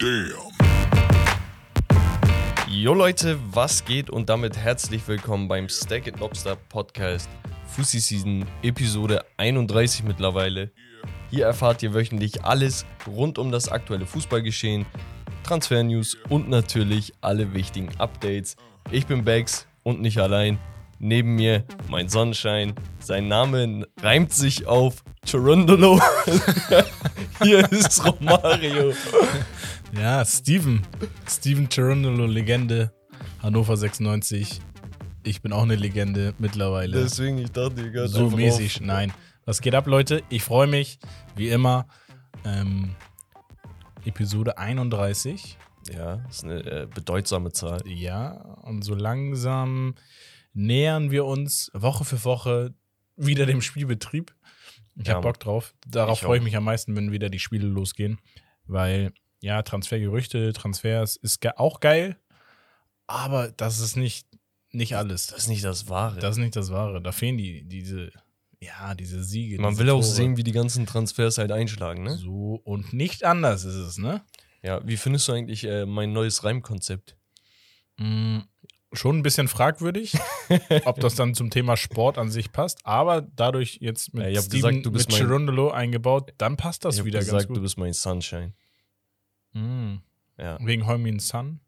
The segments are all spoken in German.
Damn. Jo Leute, was geht und damit herzlich willkommen beim Steak and Lobster Podcast Fussi Season Episode 31 mittlerweile. Hier erfahrt ihr wöchentlich alles rund um das aktuelle Fußballgeschehen, Transfer-News und natürlich alle wichtigen Updates. Ich bin Bex und nicht allein. Neben mir mein Sonnenschein. Sein Name reimt sich auf Chirundolo. Hier ist Romario. Ja, Steven. Steven Cherundolo, Legende. Hannover 96. Ich bin auch eine Legende mittlerweile. Deswegen, ich dachte, ihr gehört so mäßig. auf. Nein. Was geht ab, Leute? Ich freue mich, wie immer. Ähm, Episode 31. Ja, ist eine äh, bedeutsame Zahl. Ja, und so langsam nähern wir uns Woche für Woche wieder dem Spielbetrieb. Ich Ja, habe Bock drauf. Darauf ich freue ich mich am meisten, wenn wieder die Spiele losgehen. Weil, ja, Transfergerüchte, Transfers ist ge auch geil, aber das ist nicht, nicht alles. Das ist nicht das Wahre. Das ist nicht das Wahre. Da fehlen die, diese, ja, diese Siege. Man diese will auch Tore. sehen, wie die ganzen Transfers halt einschlagen, ne? So und nicht anders ist es, ne? Ja, wie findest du eigentlich äh, mein neues Reimkonzept? Mm, schon ein bisschen fragwürdig, ob das dann zum Thema Sport an sich passt, aber dadurch jetzt mit Ja, ich Steven, gesagt, du bist mit mein- Chirundolo eingebaut, dann passt das ich wieder gesagt, ganz du gut. bist mein Sunshine. Mm, Ja, wegen Heumin Sun.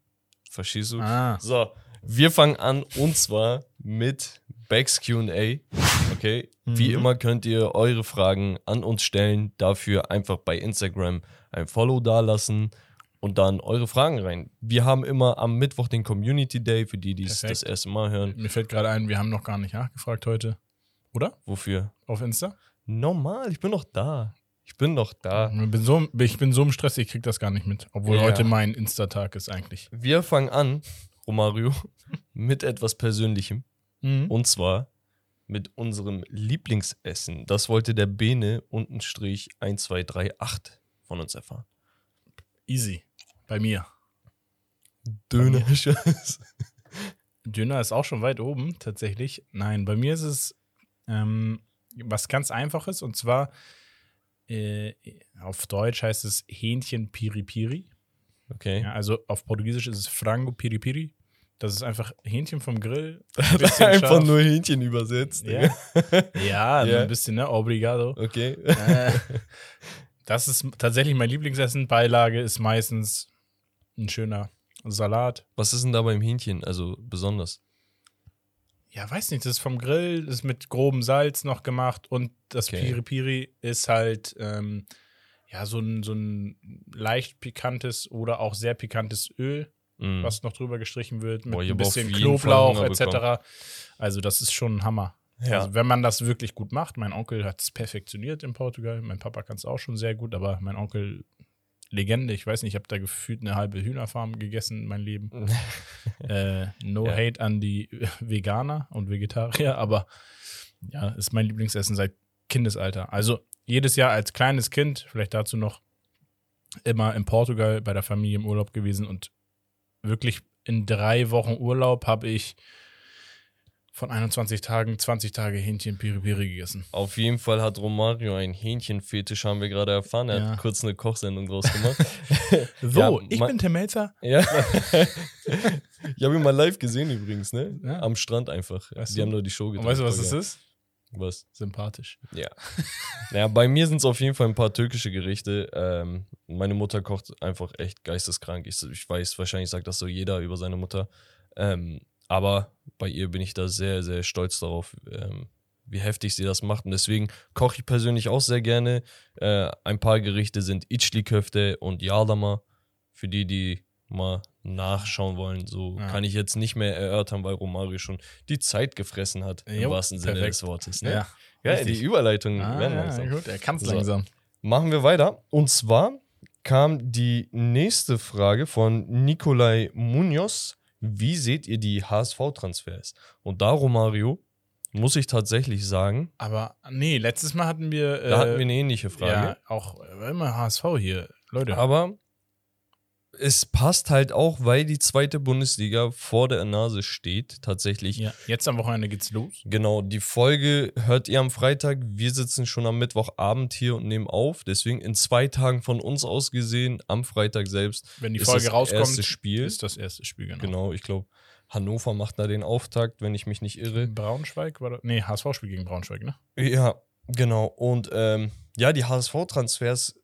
verstehst du? Ah, So, wir fangen an und zwar mit Becks QA. Okay, wie Mhm. immer könnt ihr eure Fragen an uns stellen. Dafür einfach bei Instagram ein Follow dalassen und dann eure Fragen rein. Wir haben immer am Mittwoch den Community Day, für die, die es das erste Mal hören. mir fällt gerade ein, wir haben noch gar nicht nachgefragt heute. Oder? Wofür? Auf Insta? Normal, ich bin noch da. Ich bin noch da. Ich bin so, ich bin so im Stress, ich krieg das gar nicht mit. Obwohl Ja. heute mein Insta-Tag ist eigentlich. Wir fangen an, Romario, mit etwas Persönlichem. Mhm. Und zwar mit unserem Lieblingsessen. Das wollte der Bene unten Strich 1238 von uns erfahren. Easy. Bei mir. Döner. Döner ist auch schon weit oben, tatsächlich. Nein, bei mir ist es ähm, was ganz Einfaches und zwar äh, auf Deutsch heißt es Hähnchen Piri Piri. Okay. Ja, also auf Portugiesisch ist es Frango Piri Piri. Das ist einfach Hähnchen vom Grill. ein Einfach scharf. nur Hähnchen übersetzt. Ja, ja, Ja. ein bisschen, ne? Obrigado. Okay. Äh, das ist tatsächlich mein Lieblingsessen. Beilage ist meistens ein schöner Salat. Was ist denn da beim Hähnchen? Also besonders. Ja, weiß nicht, das ist vom Grill, ist mit grobem Salz noch gemacht und das Okay. Piri Piri ist halt ähm, ja so ein, so ein leicht pikantes oder auch sehr pikantes Öl, Mm. was noch drüber gestrichen wird mit Boah, ein bisschen Knoblauch etc. Also das ist schon ein Hammer. Ja. Also wenn man das wirklich gut macht, mein Onkel hat es perfektioniert in Portugal, mein Papa kann es auch schon sehr gut, aber mein Onkel Legende, ich weiß nicht, ich habe da gefühlt eine halbe Hühnerfarm gegessen in meinem Leben. Äh, no Ja. hate an die Veganer und Vegetarier, aber ja, ist mein Lieblingsessen seit Kindesalter. Also jedes Jahr als kleines Kind, vielleicht dazu noch, immer in Portugal bei der Familie im Urlaub gewesen und wirklich in drei Wochen Urlaub habe ich von 21 Tagen 20 Tage Hähnchen Piri Piri gegessen. Auf jeden Fall hat Romario einen Hähnchenfetisch, haben wir gerade erfahren. Er Ja. hat kurz eine Kochsendung draus gemacht. So, Ja, ich bin Tim Melzer. Ja. ich habe ihn mal live gesehen übrigens, ne? Ja. Am Strand einfach. Weißt die du? haben nur die Show gedreht. weißt du, was voll das ist? Was? Sympathisch. Ja. ja, bei mir sind es auf jeden Fall ein paar türkische Gerichte. Ähm, meine Mutter kocht einfach echt geisteskrank. Ich, ich weiß, wahrscheinlich sagt das so jeder über seine Mutter. Ähm, aber bei ihr bin ich da sehr, sehr stolz darauf, ähm, wie heftig sie das macht. Und deswegen koche ich persönlich auch sehr gerne. Äh, ein paar Gerichte sind Içli-Köfte und Yardama. Für die, die mal nachschauen wollen. So Ja. kann ich jetzt nicht mehr erörtern, weil Romario schon die Zeit gefressen hat, im Jo, wahrsten Sinne perfekt. des Wortes. Ne? Ja. Ja, die Überleitungen Ah, werden ja, langsam. gut, er kann es So. langsam. Machen wir weiter. Und zwar kam die nächste Frage von Nikolai Munoz. Wie seht ihr die HSV-Transfers? Und da, Romario, muss ich tatsächlich sagen, Aber nee, letztes Mal hatten wir. Äh, da hatten wir eine ähnliche Frage. Ja, auch äh, immer HSV hier. Leute. Aber es passt halt auch, weil die zweite Bundesliga vor der Nase steht, tatsächlich. Ja, jetzt am Wochenende geht's los. Genau, die Folge hört ihr am Freitag. Wir sitzen schon am Mittwochabend hier und nehmen auf. Deswegen in zwei Tagen von uns aus gesehen, am Freitag selbst. Wenn die ist Folge das rauskommt, erste Spiel. ist das erste Spiel, genau. Genau, ich glaube, Hannover macht da den Auftakt, wenn ich mich nicht irre. Braunschweig war das? Nee, HSV-Spiel gegen Braunschweig, ne? Ja, genau. Und ähm, ja, die HSV-Transfers,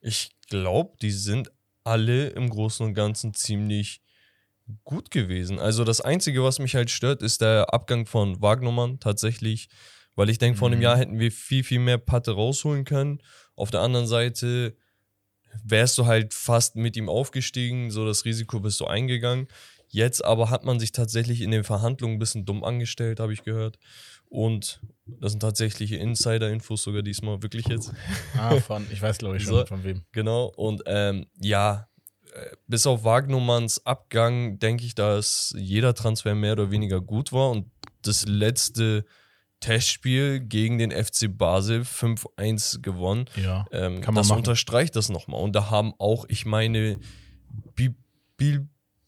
ich glaube, die sind alle im Großen und Ganzen ziemlich gut gewesen. Also das Einzige, was mich halt stört, ist der Abgang von Wagnermann tatsächlich, weil ich denke, vor einem Mhm. Jahr hätten wir viel, viel mehr Patte rausholen können. Auf der anderen Seite wärst du halt fast mit ihm aufgestiegen, so das Risiko bist du eingegangen. Jetzt aber hat man sich tatsächlich in den Verhandlungen ein bisschen dumm angestellt, habe ich gehört. Und das sind tatsächliche Insider-Infos sogar diesmal, wirklich jetzt. Ah, von, ich weiß glaube ich schon So. von wem. Genau. Und ähm, ja, äh, bis auf Wagnumanns Abgang denke ich, dass jeder Transfer mehr oder weniger gut war. Und das letzte Testspiel gegen den FC Basel 5-1 gewonnen. Ja. Ähm, Kann man das machen. unterstreicht das nochmal. Und da haben auch, ich meine, Bi Bi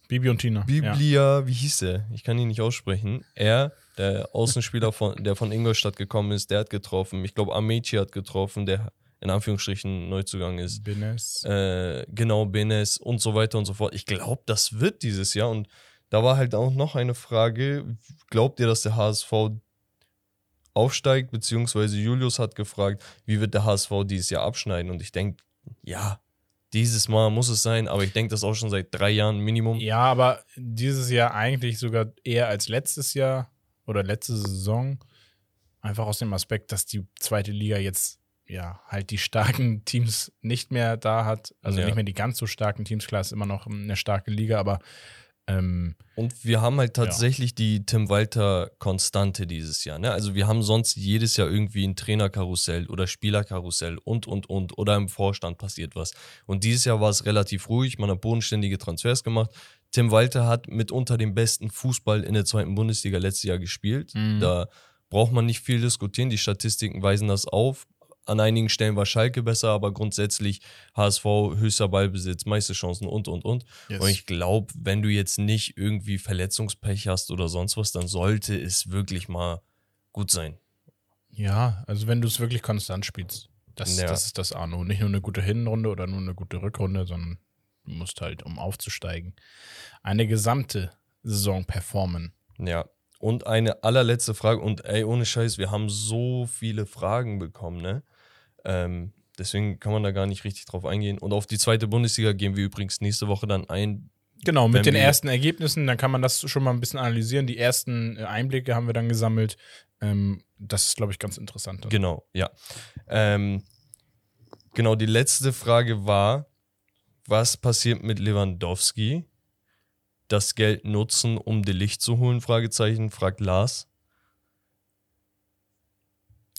Bibi und Tina. ja. Biblia, wie hieß der? Ich kann ihn nicht aussprechen. Er, der Außenspieler, von, der von Ingolstadt gekommen ist, der hat getroffen. Ich glaube, Amici hat getroffen, der in Anführungsstrichen Neuzugang ist. Bines. Äh, genau, Benes und so weiter und so fort. Ich glaube, das wird dieses Jahr. Und da war halt auch noch eine Frage. Glaubt ihr, dass der HSV aufsteigt? Beziehungsweise Julius hat gefragt, wie wird der HSV dieses Jahr abschneiden? Und ich denke, ja, dieses Mal muss es sein. Aber ich denke das auch schon seit drei Jahren Minimum. Ja, aber dieses Jahr eigentlich sogar eher als letztes Jahr oder letzte Saison. Einfach aus dem Aspekt, dass die zweite Liga jetzt ja halt die starken Teams nicht mehr da hat. Also Ja. nicht mehr die ganz so starken Teams. Klar, ist immer noch eine starke Liga, aber ähm, Und wir haben halt tatsächlich die Tim Walter Konstante dieses Jahr. Ne? Also wir haben sonst jedes Jahr irgendwie ein Trainerkarussell oder Spielerkarussell und, und, und. Oder im Vorstand passiert was. Und dieses Jahr war es relativ ruhig. Man hat bodenständige Transfers gemacht. Tim Walter hat mitunter den besten Fußball in der zweiten Bundesliga letztes Jahr gespielt. Mhm. Da braucht man nicht viel diskutieren. Die Statistiken weisen das auf. An einigen Stellen war Schalke besser, aber grundsätzlich HSV, höchster Ballbesitz, meiste Chancen und, und, und. yes. Und ich glaube, wenn du jetzt nicht irgendwie Verletzungspech hast oder sonst was, dann sollte es wirklich mal gut sein. ja, also wenn du es wirklich konstant spielst, das, Ja. das ist das A. Nur nicht nur eine gute Hinrunde oder nur eine gute Rückrunde, sondern musst halt, um aufzusteigen, eine gesamte Saison performen. Ja. Und eine allerletzte Frage, und ey, ohne Scheiß, wir haben so viele Fragen bekommen, ne? Ähm, deswegen kann man da gar nicht richtig drauf eingehen. Und auf die zweite Bundesliga gehen wir übrigens nächste Woche dann ein. Genau, mit den ersten Ergebnissen, dann kann man das schon mal ein bisschen analysieren. Die ersten äh, Einblicke haben wir dann gesammelt. Ähm, das ist, glaube ich, ganz interessant. dann. Genau, ja. Ähm, genau, die letzte Frage war, was passiert mit Lewandowski? Das Geld nutzen, um die Licht zu holen? Fragezeichen, fragt Lars.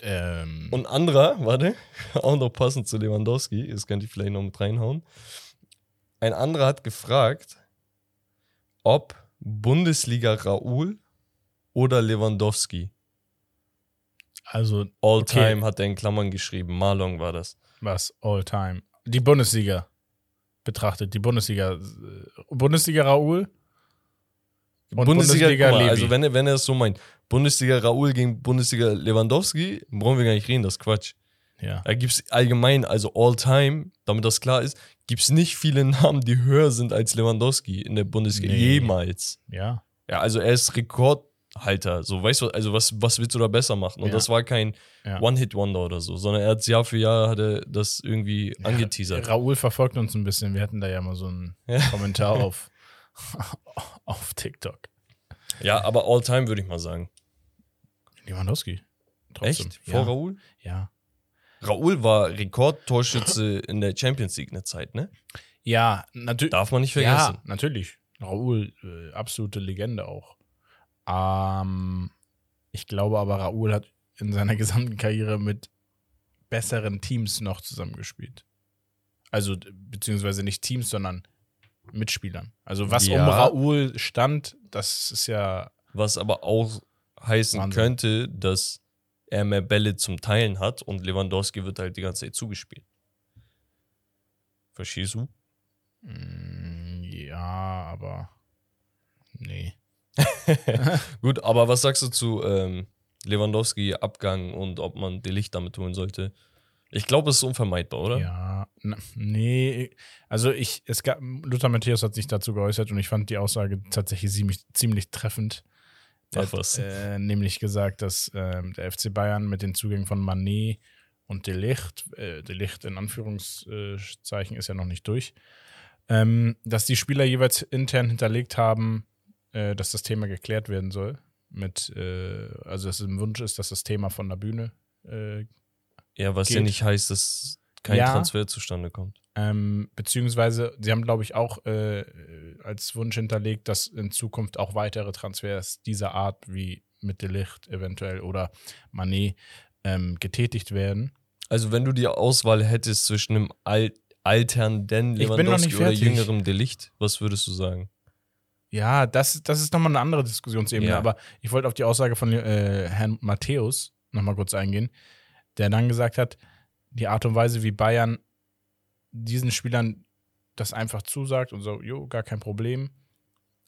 Ähm, Und anderer, warte, auch noch passend zu Lewandowski, das könnte ich vielleicht noch mit reinhauen. Ein anderer hat gefragt, ob Bundesliga Raoul oder Lewandowski. also, All Okay. time hat er in Klammern geschrieben. Marlon war das. was all time. Die Bundesliga betrachtet. Die Bundesliga. Bundesliga Raoul. Und Bundesliga, guck mal. Also wenn er, wenn er es so meint, Bundesliga Raoul gegen Bundesliga Lewandowski, brauchen wir gar nicht reden, das ist Quatsch. ja. Da gibt es allgemein, also all time, damit das klar ist, gibt es nicht viele Namen, die höher sind als Lewandowski in der Bundesliga. Nee. Jemals. Ja. Ja, also er ist Rekordhalter. So, weißt du, also was, was willst du da besser machen? Und Ja. das war kein Ja. One-Hit-Wonder oder so, sondern er hat Jahr für Jahr hat er das irgendwie angeteasert. Raoul verfolgt uns ein bisschen. Wir hatten da ja mal so einen Ja. Kommentar auf, auf TikTok. Ja, aber all time würde ich mal sagen. Lewandowski. Trotzdem. Echt? Ja. Vor Raoul? Ja. Raoul war Rekordtorschütze in der Champions League eine Zeit, ne? Ja, natürlich. Darf man nicht Ja, vergessen. natürlich. Raoul, äh, absolute Legende auch. Ähm, ich glaube aber, Raoul hat in seiner gesamten Karriere mit besseren Teams noch zusammengespielt. Also, beziehungsweise nicht Teams, sondern Mitspielern. Also, was Ja. um Raoul stand, das ist ja. Was aber auch heißen Wahnsinn. könnte, dass er mehr Bälle zum Teilen hat und Lewandowski wird halt die ganze Zeit zugespielt. Verstehst du? mm, Ja, aber nee. Gut, aber was sagst du zu ähm, Lewandowski Abgang und ob man die Licht damit tun sollte? Ich glaube, es ist unvermeidbar, oder? Ja, nee, also ich, es gab, Luther Matthäus hat sich dazu geäußert und ich fand die Aussage tatsächlich ziemlich, ziemlich treffend. Er Ach hat, was. Äh, nämlich gesagt, dass ähm, der FC Bayern mit den Zugängen von Manet und De Licht, äh, De Licht in Anführungszeichen ist ja noch nicht durch, ähm, dass die Spieler jeweils intern hinterlegt haben, äh, dass das Thema geklärt werden soll. Mit, äh, also dass es ein Wunsch ist, dass das Thema von der Bühne äh, Ja, was ja Geht. nicht heißt, dass kein Ja. Transfer zustande kommt. Ähm, beziehungsweise, sie haben, glaube ich, auch äh, als Wunsch hinterlegt, dass in Zukunft auch weitere Transfers dieser Art wie mit De Licht eventuell oder Manet ähm, getätigt werden. Also, wenn du die Auswahl hättest zwischen einem Al alternden Lewandowski oder jüngerem Delicht, was würdest du sagen? Ja, das, das ist nochmal eine andere Diskussionsebene, Ja. aber ich wollte auf die Aussage von äh, Herrn Matthäus nochmal kurz eingehen, der dann gesagt hat, die Art und Weise, wie Bayern diesen Spielern das einfach zusagt und so, jo, gar kein Problem.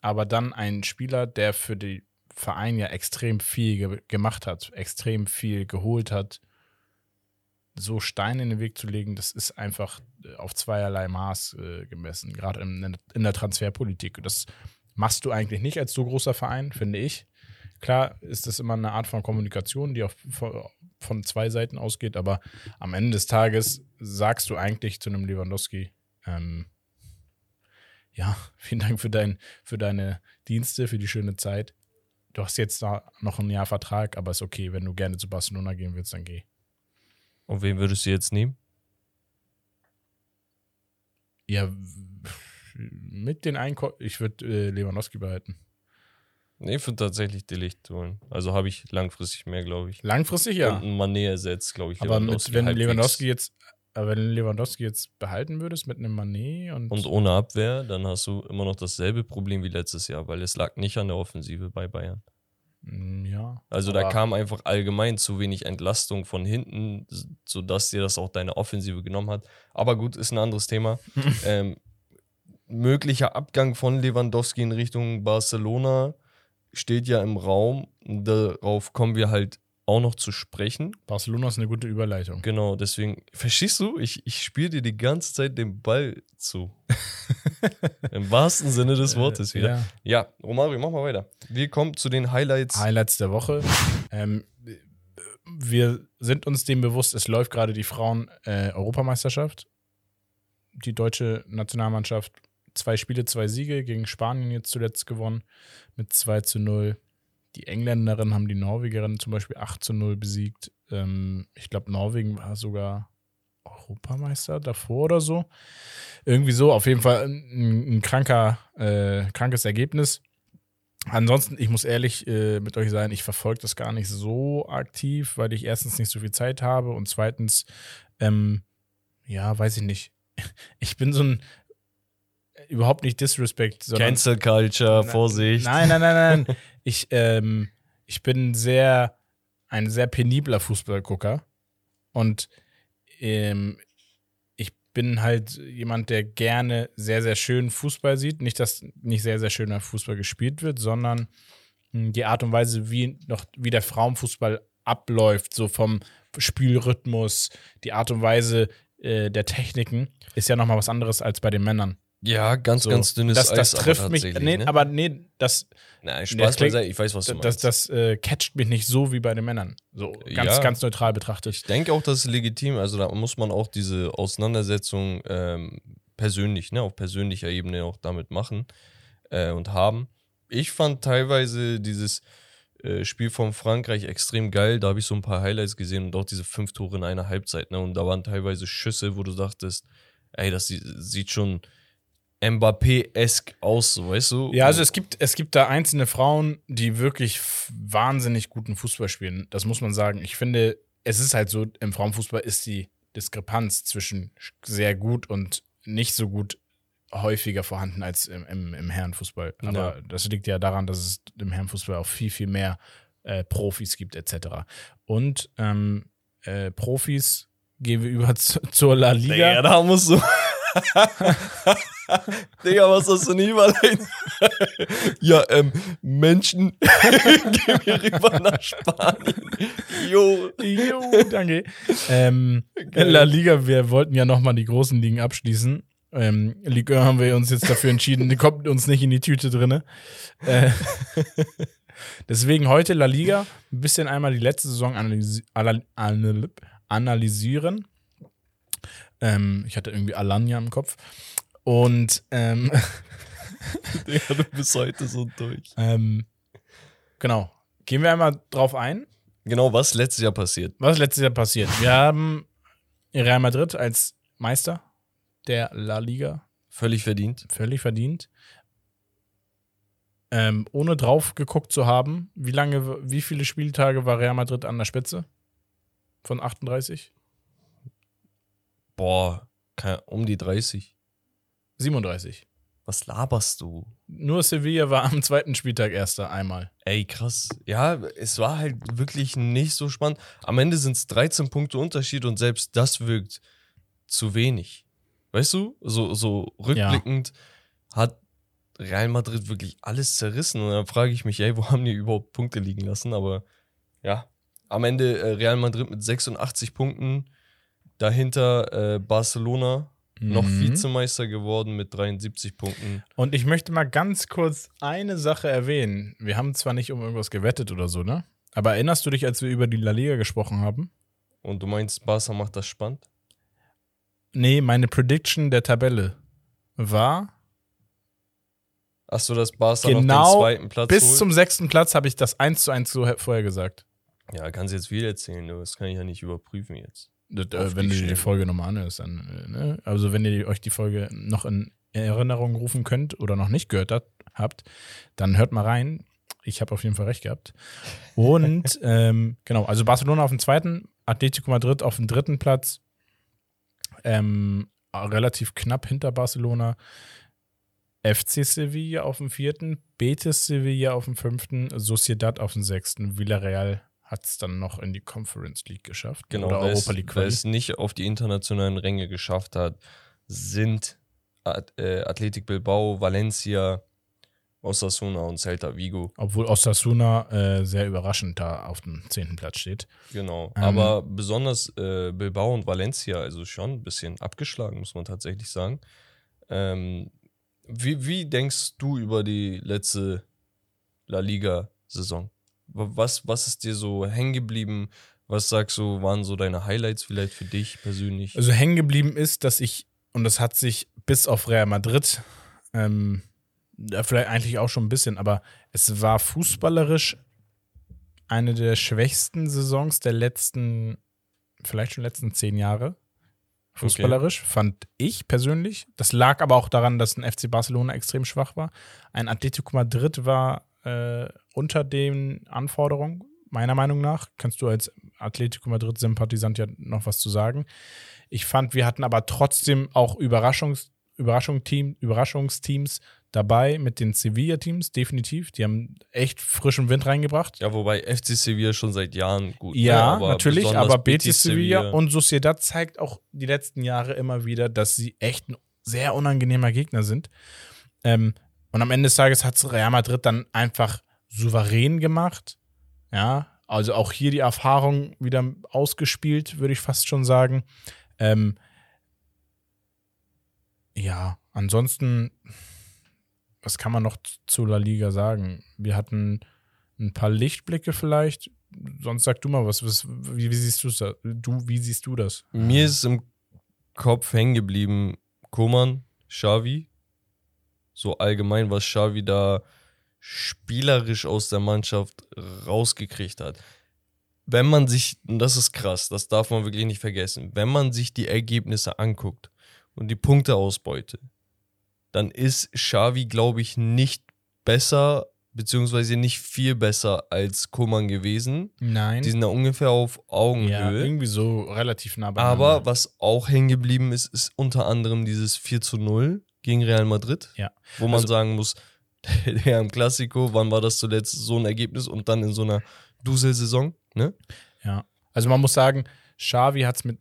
Aber dann ein Spieler, der für die Verein ja extrem viel ge gemacht hat, extrem viel geholt hat, so Steine in den Weg zu legen, das ist einfach äh, auf zweierlei Maß äh, gemessen, gerade in, in der Transferpolitik. Und das machst du eigentlich nicht als so großer Verein, finde ich. Klar ist das immer eine Art von Kommunikation, die auch von, zwei Seiten ausgeht, aber am Ende des Tages sagst du eigentlich zu einem Lewandowski, ähm, ja, vielen Dank für, dein, für deine Dienste, für die schöne Zeit. Du hast jetzt da noch ein Jahr Vertrag, aber ist okay, wenn du gerne zu Barcelona gehen willst, dann geh. Und wen würdest du jetzt nehmen? Ja, mit den Einkäufen, ich würde äh, Lewandowski behalten. Nee, ich würde tatsächlich Delicht holen. Also habe ich langfristig mehr, glaube ich. Langfristig ja. Und ein Mané ersetzt, glaube ich. aber mit, wenn halbwegs. Lewandowski jetzt, aber wenn Lewandowski jetzt behalten würdest mit einem Manet und, Und ohne Abwehr, dann hast du immer noch dasselbe Problem wie letztes Jahr, weil es lag nicht an der Offensive bei Bayern. Mm, ja. Also da kam einfach allgemein zu wenig Entlastung von hinten, sodass dir das auch deine Offensive genommen hat. Aber gut, ist ein anderes Thema. ähm, möglicher Abgang von Lewandowski in Richtung Barcelona steht ja im Raum. Darauf kommen wir halt auch noch zu sprechen. Barcelona ist eine gute Überleitung. Genau, deswegen, verstehst du? Ich, ich spiele dir die ganze Zeit den Ball zu. Im wahrsten Sinne des Wortes wieder. Ja. Ja, Romario, mach mal weiter. Wir kommen zu den Highlights. Highlights der Woche. Ähm, wir sind uns dem bewusst, es läuft gerade die Frauen-Europameisterschaft. die deutsche Nationalmannschaft zwei Spiele, zwei Siege gegen Spanien jetzt zuletzt gewonnen mit 2 zu 0. Die Engländerinnen haben die Norwegerinnen zum Beispiel 8 zu 0 besiegt. Ähm, ich glaube, Norwegen war sogar Europameister davor oder so. Irgendwie so, auf jeden Fall ein, ein kranker, äh, krankes Ergebnis. Ansonsten, ich muss ehrlich äh, mit euch sein, ich verfolge das gar nicht so aktiv, weil ich erstens nicht so viel Zeit habe und zweitens, ähm, ja, weiß ich nicht. Ich bin so ein überhaupt nicht Disrespect, sondern Cancel Culture, Na- Vorsicht. Nein, nein, nein, nein. ich, ähm, ich bin sehr, ein sehr penibler Fußballgucker. Und ähm, ich bin halt jemand, der gerne sehr, sehr schön Fußball sieht. Nicht, dass nicht sehr, sehr schöner Fußball gespielt wird, sondern mh, die Art und Weise, wie noch, wie der Frauenfußball abläuft, so vom Spielrhythmus, die Art und Weise äh, der Techniken, ist ja nochmal was anderes als bei den Männern. Ja, ganz, So, ganz dünnes das, das Eis. trifft aber mich, nee, ne? aber nee, das, Nein, das Spaß beiseite, ich weiß, was du das, meinst. das äh, catcht mich nicht so wie bei den Männern. So ganz, Ja. ganz neutral betrachtet. Ich denke auch, das ist legitim. Also da muss man auch diese Auseinandersetzung ähm, persönlich, ne, auf persönlicher Ebene auch damit machen äh, und haben. Ich fand teilweise dieses äh, Spiel von Frankreich extrem geil. Da habe ich so ein paar Highlights gesehen und auch diese fünf Tore in einer Halbzeit. Ne? Und da waren teilweise Schüsse, wo du dachtest, ey, das sieht schon Mbappé-esk aus, so, weißt du? Ja, also es gibt, es gibt da einzelne Frauen, die wirklich wahnsinnig guten Fußball spielen. Das muss man sagen. Ich finde, es ist halt so, im Frauenfußball ist die Diskrepanz zwischen sehr gut und nicht so gut häufiger vorhanden als im, im, im Herrenfußball. Aber Ja. das liegt ja daran, dass es im Herrenfußball auch viel, viel mehr äh, Profis gibt, etc. Und ähm, äh, Profis gehen wir über zu, zur La Liga. Ja, da musst du. Digga, was hast du nie überlegt? ja, ähm, Menschen, gehen wir rüber nach Spanien. Jo. Jo, danke. Ähm, La Liga, wir wollten ja nochmal die großen Ligen abschließen. Ähm, Ligue 1 haben wir uns jetzt dafür entschieden, die kommt uns nicht in die Tüte drinne. Äh, deswegen heute La Liga, ein bisschen einmal die letzte Saison analysi analysieren. Ähm, ich hatte irgendwie Alanya im Kopf. Und ähm, Digga, du bist heute so durch. ähm, genau. Gehen wir einmal drauf ein, Genau, was letztes Jahr passiert. was letztes Jahr passiert. Wir haben Real Madrid als Meister der La Liga Völlig verdient. völlig verdient. Ähm, ohne drauf geguckt zu haben, wie lange, wie viele Spieltage war Real Madrid an der Spitze? Von 38? Boah, um die 30. 37. Was laberst du? Nur Sevilla war am zweiten Spieltag erster einmal. Ey, krass. Ja, es war halt wirklich nicht so spannend. Am Ende sind es 13 Punkte Unterschied und selbst das wirkt zu wenig. Weißt du? So, so rückblickend hat Real Madrid wirklich alles zerrissen. Und dann frage ich mich, ey, wo haben die überhaupt Punkte liegen lassen? Aber ja, am Ende äh, Real Madrid mit 86 Punkten. Dahinter äh, Barcelona, noch Mhm. Vizemeister geworden mit 73 Punkten. Und ich möchte mal ganz kurz eine Sache erwähnen. Wir haben zwar nicht um irgendwas gewettet oder so, ne? Aber erinnerst du dich, als wir über die La Liga gesprochen haben? Und du meinst, Barca macht das spannend? Nee, meine Prediction der Tabelle war, Achso, dass Barca noch Genau den zweiten Platz bis holt? zum sechsten Platz habe ich das 1 zu 1 so vorher gesagt. Ja, kannst jetzt viel erzählen, du. das kann ich ja nicht überprüfen jetzt. Das, äh, wenn die du dir die. Folge nochmal anhörst, dann, äh, ne? Also wenn ihr euch die Folge noch in Erinnerung rufen könnt oder noch nicht gehört habt, dann hört mal rein. Ich habe auf jeden Fall recht gehabt. Und ähm, genau, also Barcelona auf dem zweiten, Atletico Madrid auf dem dritten Platz. Ähm, relativ knapp hinter Barcelona. FC Sevilla auf dem vierten, Betis Sevilla auf dem fünften, Sociedad auf dem sechsten, Villarreal hat es dann noch in die Conference League geschafft. Genau, oder Europa League Quali. es nicht auf die internationalen Ränge geschafft hat, sind At äh, Athletic Bilbao, Valencia, Osasuna und Celta Vigo. Obwohl Osasuna äh, sehr überraschend da auf dem zehnten Platz steht. Genau. Ähm. Aber besonders äh, Bilbao und Valencia, also schon ein bisschen abgeschlagen, muss man tatsächlich sagen. Ähm, wie, wie denkst du über die letzte La Liga-Saison? Wa- Was, was ist dir so hängen geblieben? Was sagst du, waren so deine Highlights vielleicht für dich persönlich? Also hängen geblieben ist, dass ich, und das hat sich bis auf Real Madrid, ähm, vielleicht eigentlich auch schon ein bisschen, aber es war fußballerisch eine der schwächsten Saisons der letzten, vielleicht schon letzten zehn Jahre. Fußballerisch, fand ich persönlich. Das lag aber auch daran, dass ein FC Barcelona extrem schwach war. Ein Atletico Madrid war äh, unter den Anforderungen, meiner Meinung nach. Kannst du als Atletico Madrid-Sympathisant ja noch was zu sagen. Ich fand, wir hatten aber trotzdem auch Überraschungs Überraschungsteam, Überraschungsteams dabei mit den Sevilla-Teams, definitiv. Die haben echt frischen Wind reingebracht. ja, wobei FC Sevilla schon seit Jahren gut. ne? Ja, Aber natürlich, aber Betis Sevilla und Sociedad zeigt auch die letzten Jahre immer wieder, dass sie echt ein sehr unangenehmer Gegner sind. Ähm, und am Ende des Tages hat Real Madrid dann einfach souverän gemacht. Ja, also auch hier die Erfahrung wieder ausgespielt, würde ich fast schon sagen. Ähm, ja, ansonsten, was kann man noch zu La Liga sagen? Wir hatten ein paar Lichtblicke vielleicht. Sonst sag du mal was. was wie, wie siehst du Wie siehst du das? Mir ist im Kopf hängen geblieben, Koman, Xavi. So allgemein, was Xavi da spielerisch aus der Mannschaft rausgekriegt hat. Wenn man sich, und das ist krass, das darf man wirklich nicht vergessen, wenn man sich die Ergebnisse anguckt und die Punkteausbeute, dann ist Xavi, glaube ich, nicht besser, beziehungsweise nicht viel besser als Koman gewesen. Nein. Die sind da ungefähr auf ja, Augenhöhe. irgendwie so relativ nah beieinander. Aber was auch hängen geblieben ist, ist unter anderem dieses 4 zu 0 gegen Real Madrid. Ja. Wo man Also- sagen muss, der im Klassiko, wann war das zuletzt so ein Ergebnis und dann in so einer Dusel-Saison, ne? Ja. Also man muss sagen, Xavi hat es mit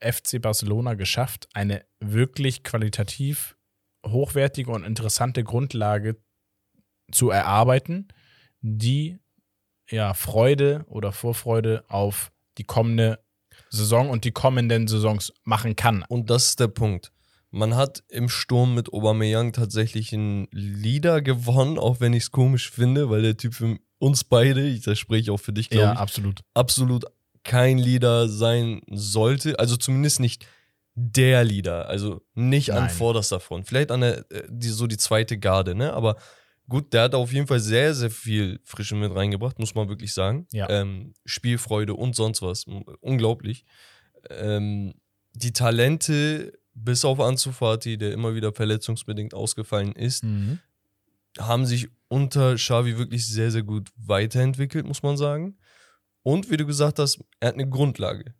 FC Barcelona geschafft, eine wirklich qualitativ hochwertige und interessante Grundlage zu erarbeiten, die ja Freude oder Vorfreude auf die kommende Saison und die kommenden Saisons machen kann. Und das ist der Punkt. Man hat im Sturm mit Aubameyang tatsächlich einen Leader gewonnen, auch wenn ich es komisch finde, weil der Typ für uns beide, ich das spreche auch für dich, glaube Ja, ich, absolut. absolut kein Leader sein sollte. Also zumindest nicht der Leader. Also nicht an Nein. vorderster Front. Vielleicht an der, äh, die, so die zweite Garde, ne? Aber gut, der hat auf jeden Fall sehr, sehr viel Frische mit reingebracht, muss man wirklich sagen. Ja. Ähm, Spielfreude und sonst was. Unglaublich. Ähm, die Talente, bis auf Ansu Fati, der immer wieder verletzungsbedingt ausgefallen ist, Mhm. haben sich unter Xavi wirklich sehr, sehr gut weiterentwickelt, muss man sagen. Und wie du gesagt hast, er hat eine Grundlage.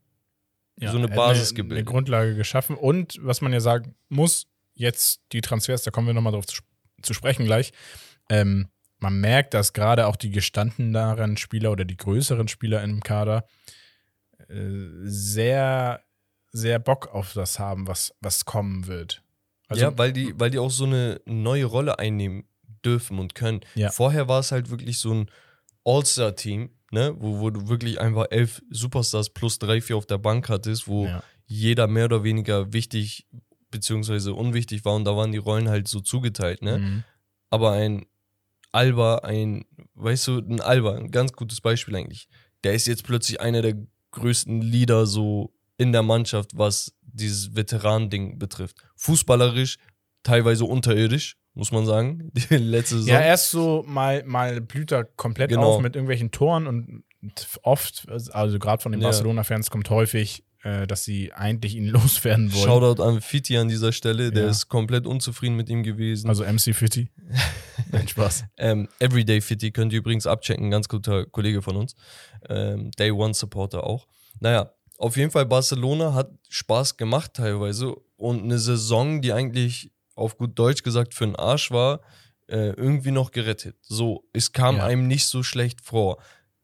so eine er hat Basis eine, gebildet. Eine Grundlage geschaffen und was man ja sagen muss, jetzt die Transfers, da kommen wir nochmal drauf zu, zu sprechen gleich. Ähm, man merkt, dass gerade auch die gestandeneren Spieler oder die größeren Spieler im Kader äh, sehr, sehr Bock auf das haben, was, was kommen wird. Also, ja, weil die, weil die auch so eine neue Rolle einnehmen dürfen und können. Ja. Vorher war es halt wirklich so ein All-Star-Team, ne? wo, wo du wirklich einfach elf Superstars plus drei, vier auf der Bank hattest, wo ja. jeder mehr oder weniger wichtig beziehungsweise unwichtig war und da waren die Rollen halt so zugeteilt. Ne? Mhm. aber ein Alba, ein, weißt du, ein Alba, ein ganz gutes Beispiel eigentlich. Der ist jetzt plötzlich einer der größten Leader so in der Mannschaft, was dieses Veteran-Ding betrifft. Fußballerisch, teilweise unterirdisch, muss man sagen. Die letzte Saison. Ja, erst so mal, mal blüht er komplett Genau. auf mit irgendwelchen Toren und oft, also gerade von den Ja. Barcelona-Fans kommt häufig, äh, dass sie eigentlich ihn loswerden wollen. Shoutout an Fiti an dieser Stelle, der Ja. ist komplett unzufrieden mit ihm gewesen. Also MC Fitty. Nein, Spaß. Ähm, Everyday Fitty könnt ihr übrigens abchecken, ganz guter Kollege von uns. Ähm, Day One Supporter auch. Naja, auf jeden Fall Barcelona hat Spaß gemacht teilweise und eine Saison, die eigentlich auf gut Deutsch gesagt für den Arsch war, äh, irgendwie noch gerettet. So, es kam Ja. einem nicht so schlecht vor.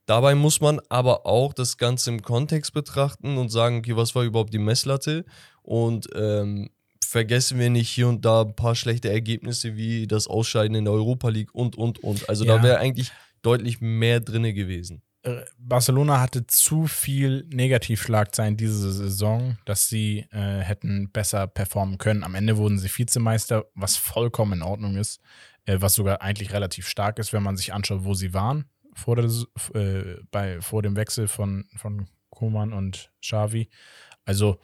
Dabei muss man aber auch das Ganze im Kontext betrachten und sagen, okay, was war überhaupt die Messlatte? Und ähm, vergessen wir nicht hier und da ein paar schlechte Ergebnisse wie das Ausscheiden in der Europa League und, und, und. Also Ja. da wäre eigentlich deutlich mehr drinne gewesen. Äh, Barcelona hatte zu viel Negativschlagzeilen diese Saison, dass sie äh, hätten besser performen können. Am Ende wurden sie Vizemeister, was vollkommen in Ordnung ist, äh, was sogar eigentlich relativ stark ist, wenn man sich anschaut, wo sie waren vor, der, äh, bei, vor dem Wechsel von, von Koman und Xavi. Also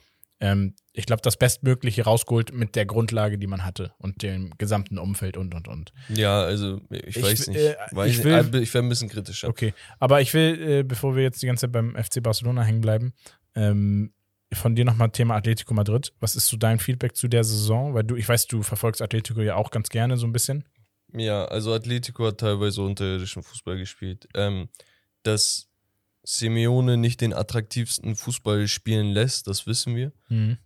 ähm, ich glaube, das Bestmögliche rausgeholt mit der Grundlage, die man hatte und dem gesamten Umfeld und, und, und. Ja, also ich Ich weiß nicht. äh, weiß ich nicht. will- ich wäre ein bisschen kritischer. Okay, aber ich will, äh, bevor wir jetzt die ganze Zeit beim FC Barcelona hängen bleiben, ähm, von dir nochmal Thema Atletico Madrid. Was ist so dein Feedback zu der Saison? Weil du, ich weiß, du verfolgst Atletico ja auch ganz gerne so ein bisschen. Ja, also Atletico hat teilweise unterirdischen Fußball gespielt. Ähm, dass Simeone nicht den attraktivsten Fußball spielen lässt, das wissen wir.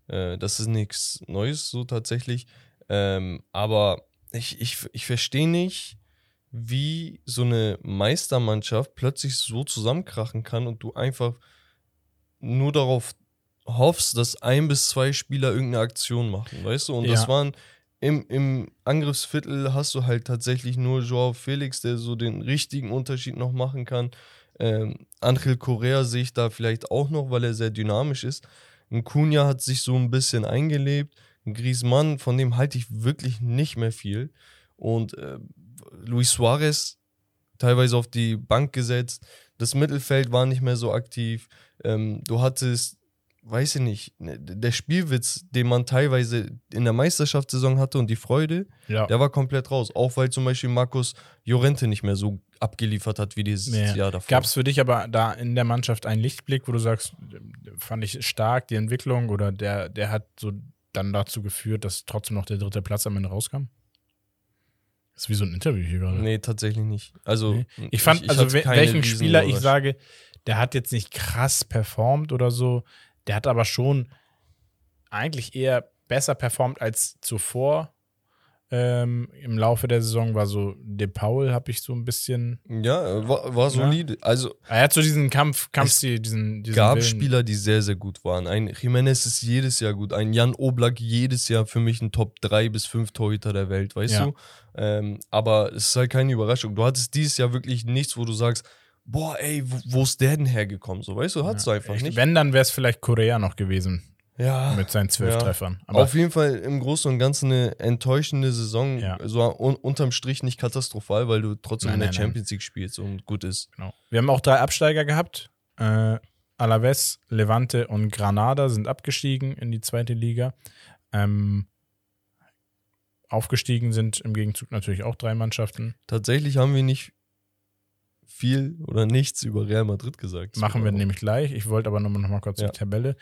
Äh, das ist nichts Neues so tatsächlich. Ähm, aber ich, ich, ich verstehe nicht, wie so eine Meistermannschaft plötzlich so zusammenkrachen kann und du einfach nur darauf hoffst, dass ein bis zwei Spieler irgendeine Aktion machen, weißt du? Und Ja. das waren im, im Angriffsviertel hast du halt tatsächlich nur Joao Felix, der so den richtigen Unterschied noch machen kann. Ähm, Angel Correa sehe ich da vielleicht auch noch, weil er sehr dynamisch ist. Ein Cunha hat sich so ein bisschen eingelebt. Ein Griezmann, von dem halte ich wirklich nicht mehr viel. Und äh, Luis Suarez teilweise auf die Bank gesetzt. Das Mittelfeld war nicht mehr so aktiv. Ähm, du hattest, weiß ich nicht, ne, der Spielwitz, den man teilweise in der Meisterschaftssaison hatte und die Freude, Ja. der war komplett raus. Auch weil zum Beispiel Markus Llorente nicht mehr so abgeliefert hat wie dieses Ja. Jahr davor. Gab es für dich aber da in der Mannschaft einen Lichtblick, wo du sagst, fand ich stark die Entwicklung oder der, der hat so dann dazu geführt, dass trotzdem noch der dritte Platz am Ende rauskam? Das ist wie so ein Interview hier gerade. Nee, tatsächlich nicht. Also, Nee. Ich fand, also hatte we- keine welchen Spieler ich sage, der hat jetzt nicht krass performt oder so, der hat aber schon eigentlich eher besser performt als zuvor. Ähm, Im Laufe der Saison war so De Paul, habe ich so ein bisschen. Ja, war, war solide. Also Er hat so diesen Kampf, Kampf Es diesen, diesen gab Willen. Spieler, die sehr, sehr gut waren. Ein Jimenez ist jedes Jahr gut. Ein Jan Oblak jedes Jahr für mich ein Top 3 bis 5 Torhüter der Welt, weißt Ja. du? Ähm, aber es ist halt keine Überraschung. Du hattest dieses Jahr wirklich nichts, wo du sagst, boah, ey, wo, wo ist der denn hergekommen? So, weißt du, hattest du einfach Ich- nicht. Wenn, dann wäre es vielleicht Korea noch gewesen Ja. mit seinen zwölf Ja. Treffern. Aber Auf jeden Fall im Großen und Ganzen eine enttäuschende Saison. Ja. So un unterm Strich nicht katastrophal, weil du trotzdem Nein, in der nein. Champions League spielst und gut ist. Genau. Wir haben auch drei Absteiger gehabt. Äh, Alaves, Levante und Granada sind abgestiegen in die zweite Liga. Ähm, aufgestiegen sind im Gegenzug natürlich auch drei Mannschaften. Tatsächlich haben wir nicht viel oder nichts über Real Madrid gesagt. Machen wir nämlich gleich. Ich wollte aber nochmal noch mal kurz Ja. die Tabelle.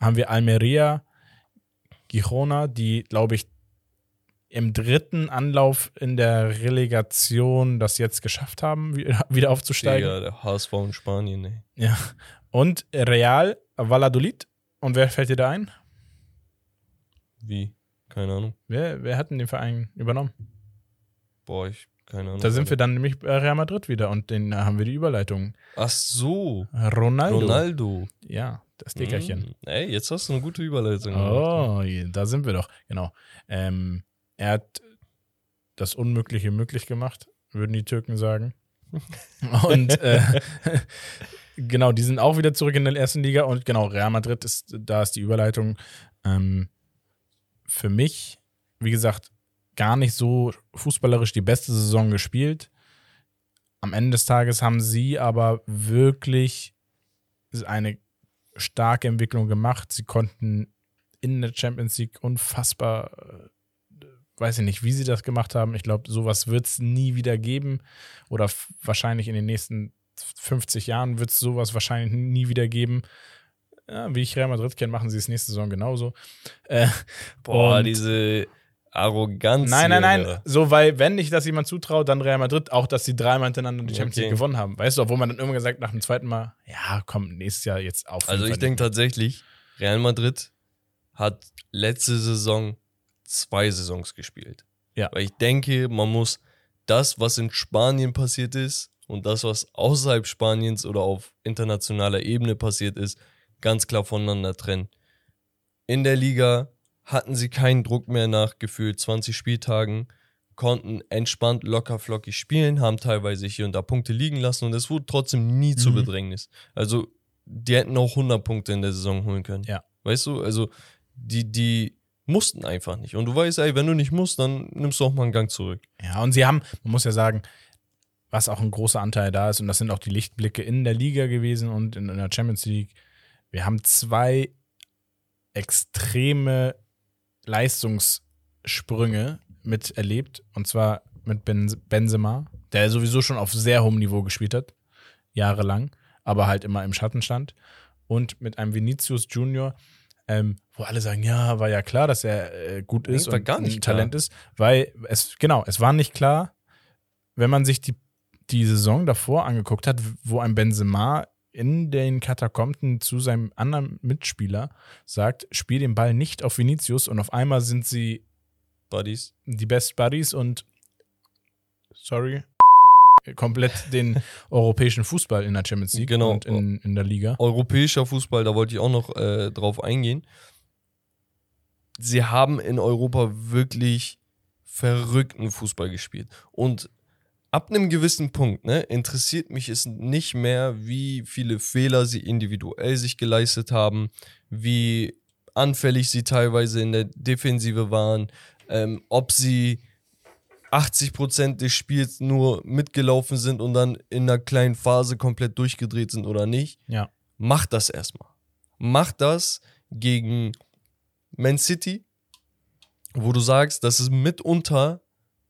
Haben wir Almeria, Girona, die, glaube ich, im dritten Anlauf in der Relegation das jetzt geschafft haben, wieder, aufzusteigen. Digga, der HSV in Spanien, ey. Ja. Und Real, Valladolid. Und wer fällt dir da ein? Wie? Keine Ahnung. Wer, wer hat denn den Verein übernommen? Boah, ich, keine Ahnung. Da sind wir dann nämlich bei Real Madrid wieder und den da haben wir die Überleitung. Ach so, Ronaldo. Ronaldo. Ja, das Dickerchen. Mm, Ey, jetzt hast du eine gute Überleitung. gemacht. Oh, je- da sind wir doch. Genau. Ähm, er hat das Unmögliche möglich gemacht, würden die Türken sagen. Und äh, genau, die sind auch wieder zurück in der ersten Liga und genau, Real Madrid ist, da ist die Überleitung. Ähm, für mich, wie gesagt, gar nicht so fußballerisch die beste Saison gespielt. Am Ende des Tages haben sie aber wirklich eine starke Entwicklung gemacht. Sie konnten in der Champions League unfassbar, äh, weiß ich nicht, wie sie das gemacht haben. Ich glaube, sowas wird es nie wieder geben. Oder wahrscheinlich in den nächsten 50 Jahren wird es sowas wahrscheinlich nie wieder geben. Ja, wie ich Real Madrid kenne, machen sie es nächste Saison genauso. Äh, Boah, diese Arroganz. Nein, nein, nein. Alter. So, weil, wenn ich das jemand zutraut, dann Real Madrid, auch, dass sie dreimal hintereinander die Champions Okay. League gewonnen haben. Weißt du, obwohl man dann irgendwann gesagt nach dem zweiten Mal, ja, komm, nächstes Jahr jetzt auf. Also ich nicht denke tatsächlich, Real Madrid hat letzte Saison zwei Saisons gespielt. Ja. Weil ich denke, man muss das, was in Spanien passiert ist und das, was außerhalb Spaniens oder auf internationaler Ebene passiert ist, ganz klar voneinander trennen. In der Liga hatten sie keinen Druck mehr nach gefühlt 20 Spieltagen, konnten entspannt locker flockig spielen, haben teilweise hier und da Punkte liegen lassen und es wurde trotzdem nie zu Mhm. Bedrängnis. Also die hätten auch 100 Punkte in der Saison holen können. Ja. Weißt du, also die, die mussten einfach nicht. Und du weißt, ey, wenn du nicht musst, dann nimmst du auch mal einen Gang zurück. Ja, und sie haben, man muss ja sagen, was auch ein großer Anteil da ist, und das sind auch die Lichtblicke in der Liga gewesen und in, in der Champions League. Wir haben zwei extreme Leistungssprünge miterlebt, und zwar mit ben Benzema, der sowieso schon auf sehr hohem Niveau gespielt hat, jahrelang, aber halt immer im Schatten stand, und mit einem Vinicius Junior, ähm, wo alle sagen, ja, war ja klar, dass er äh, gut ist und gar nicht ein klar. Talent ist, weil es, genau, es war nicht klar, wenn man sich die, die Saison davor angeguckt hat, wo ein Benzema in den Katakomben zu seinem anderen Mitspieler sagt, spiel den Ball nicht auf Vinicius und auf einmal sind sie Buddies. die Best Buddies und sorry, komplett den europäischen Fußball in der Champions League Genau. und in, in der Liga. Europäischer Fußball, da wollte ich auch noch äh, drauf eingehen. Sie haben in Europa wirklich verrückten Fußball gespielt. Und ab einem gewissen Punkt, ne, interessiert mich es nicht mehr, wie viele Fehler sie individuell sich geleistet haben, wie anfällig sie teilweise in der Defensive waren, ähm, ob sie 80% des Spiels nur mitgelaufen sind und dann in einer kleinen Phase komplett durchgedreht sind oder nicht. Ja. Macht das erstmal. Macht das gegen Man City, wo du sagst, das ist mitunter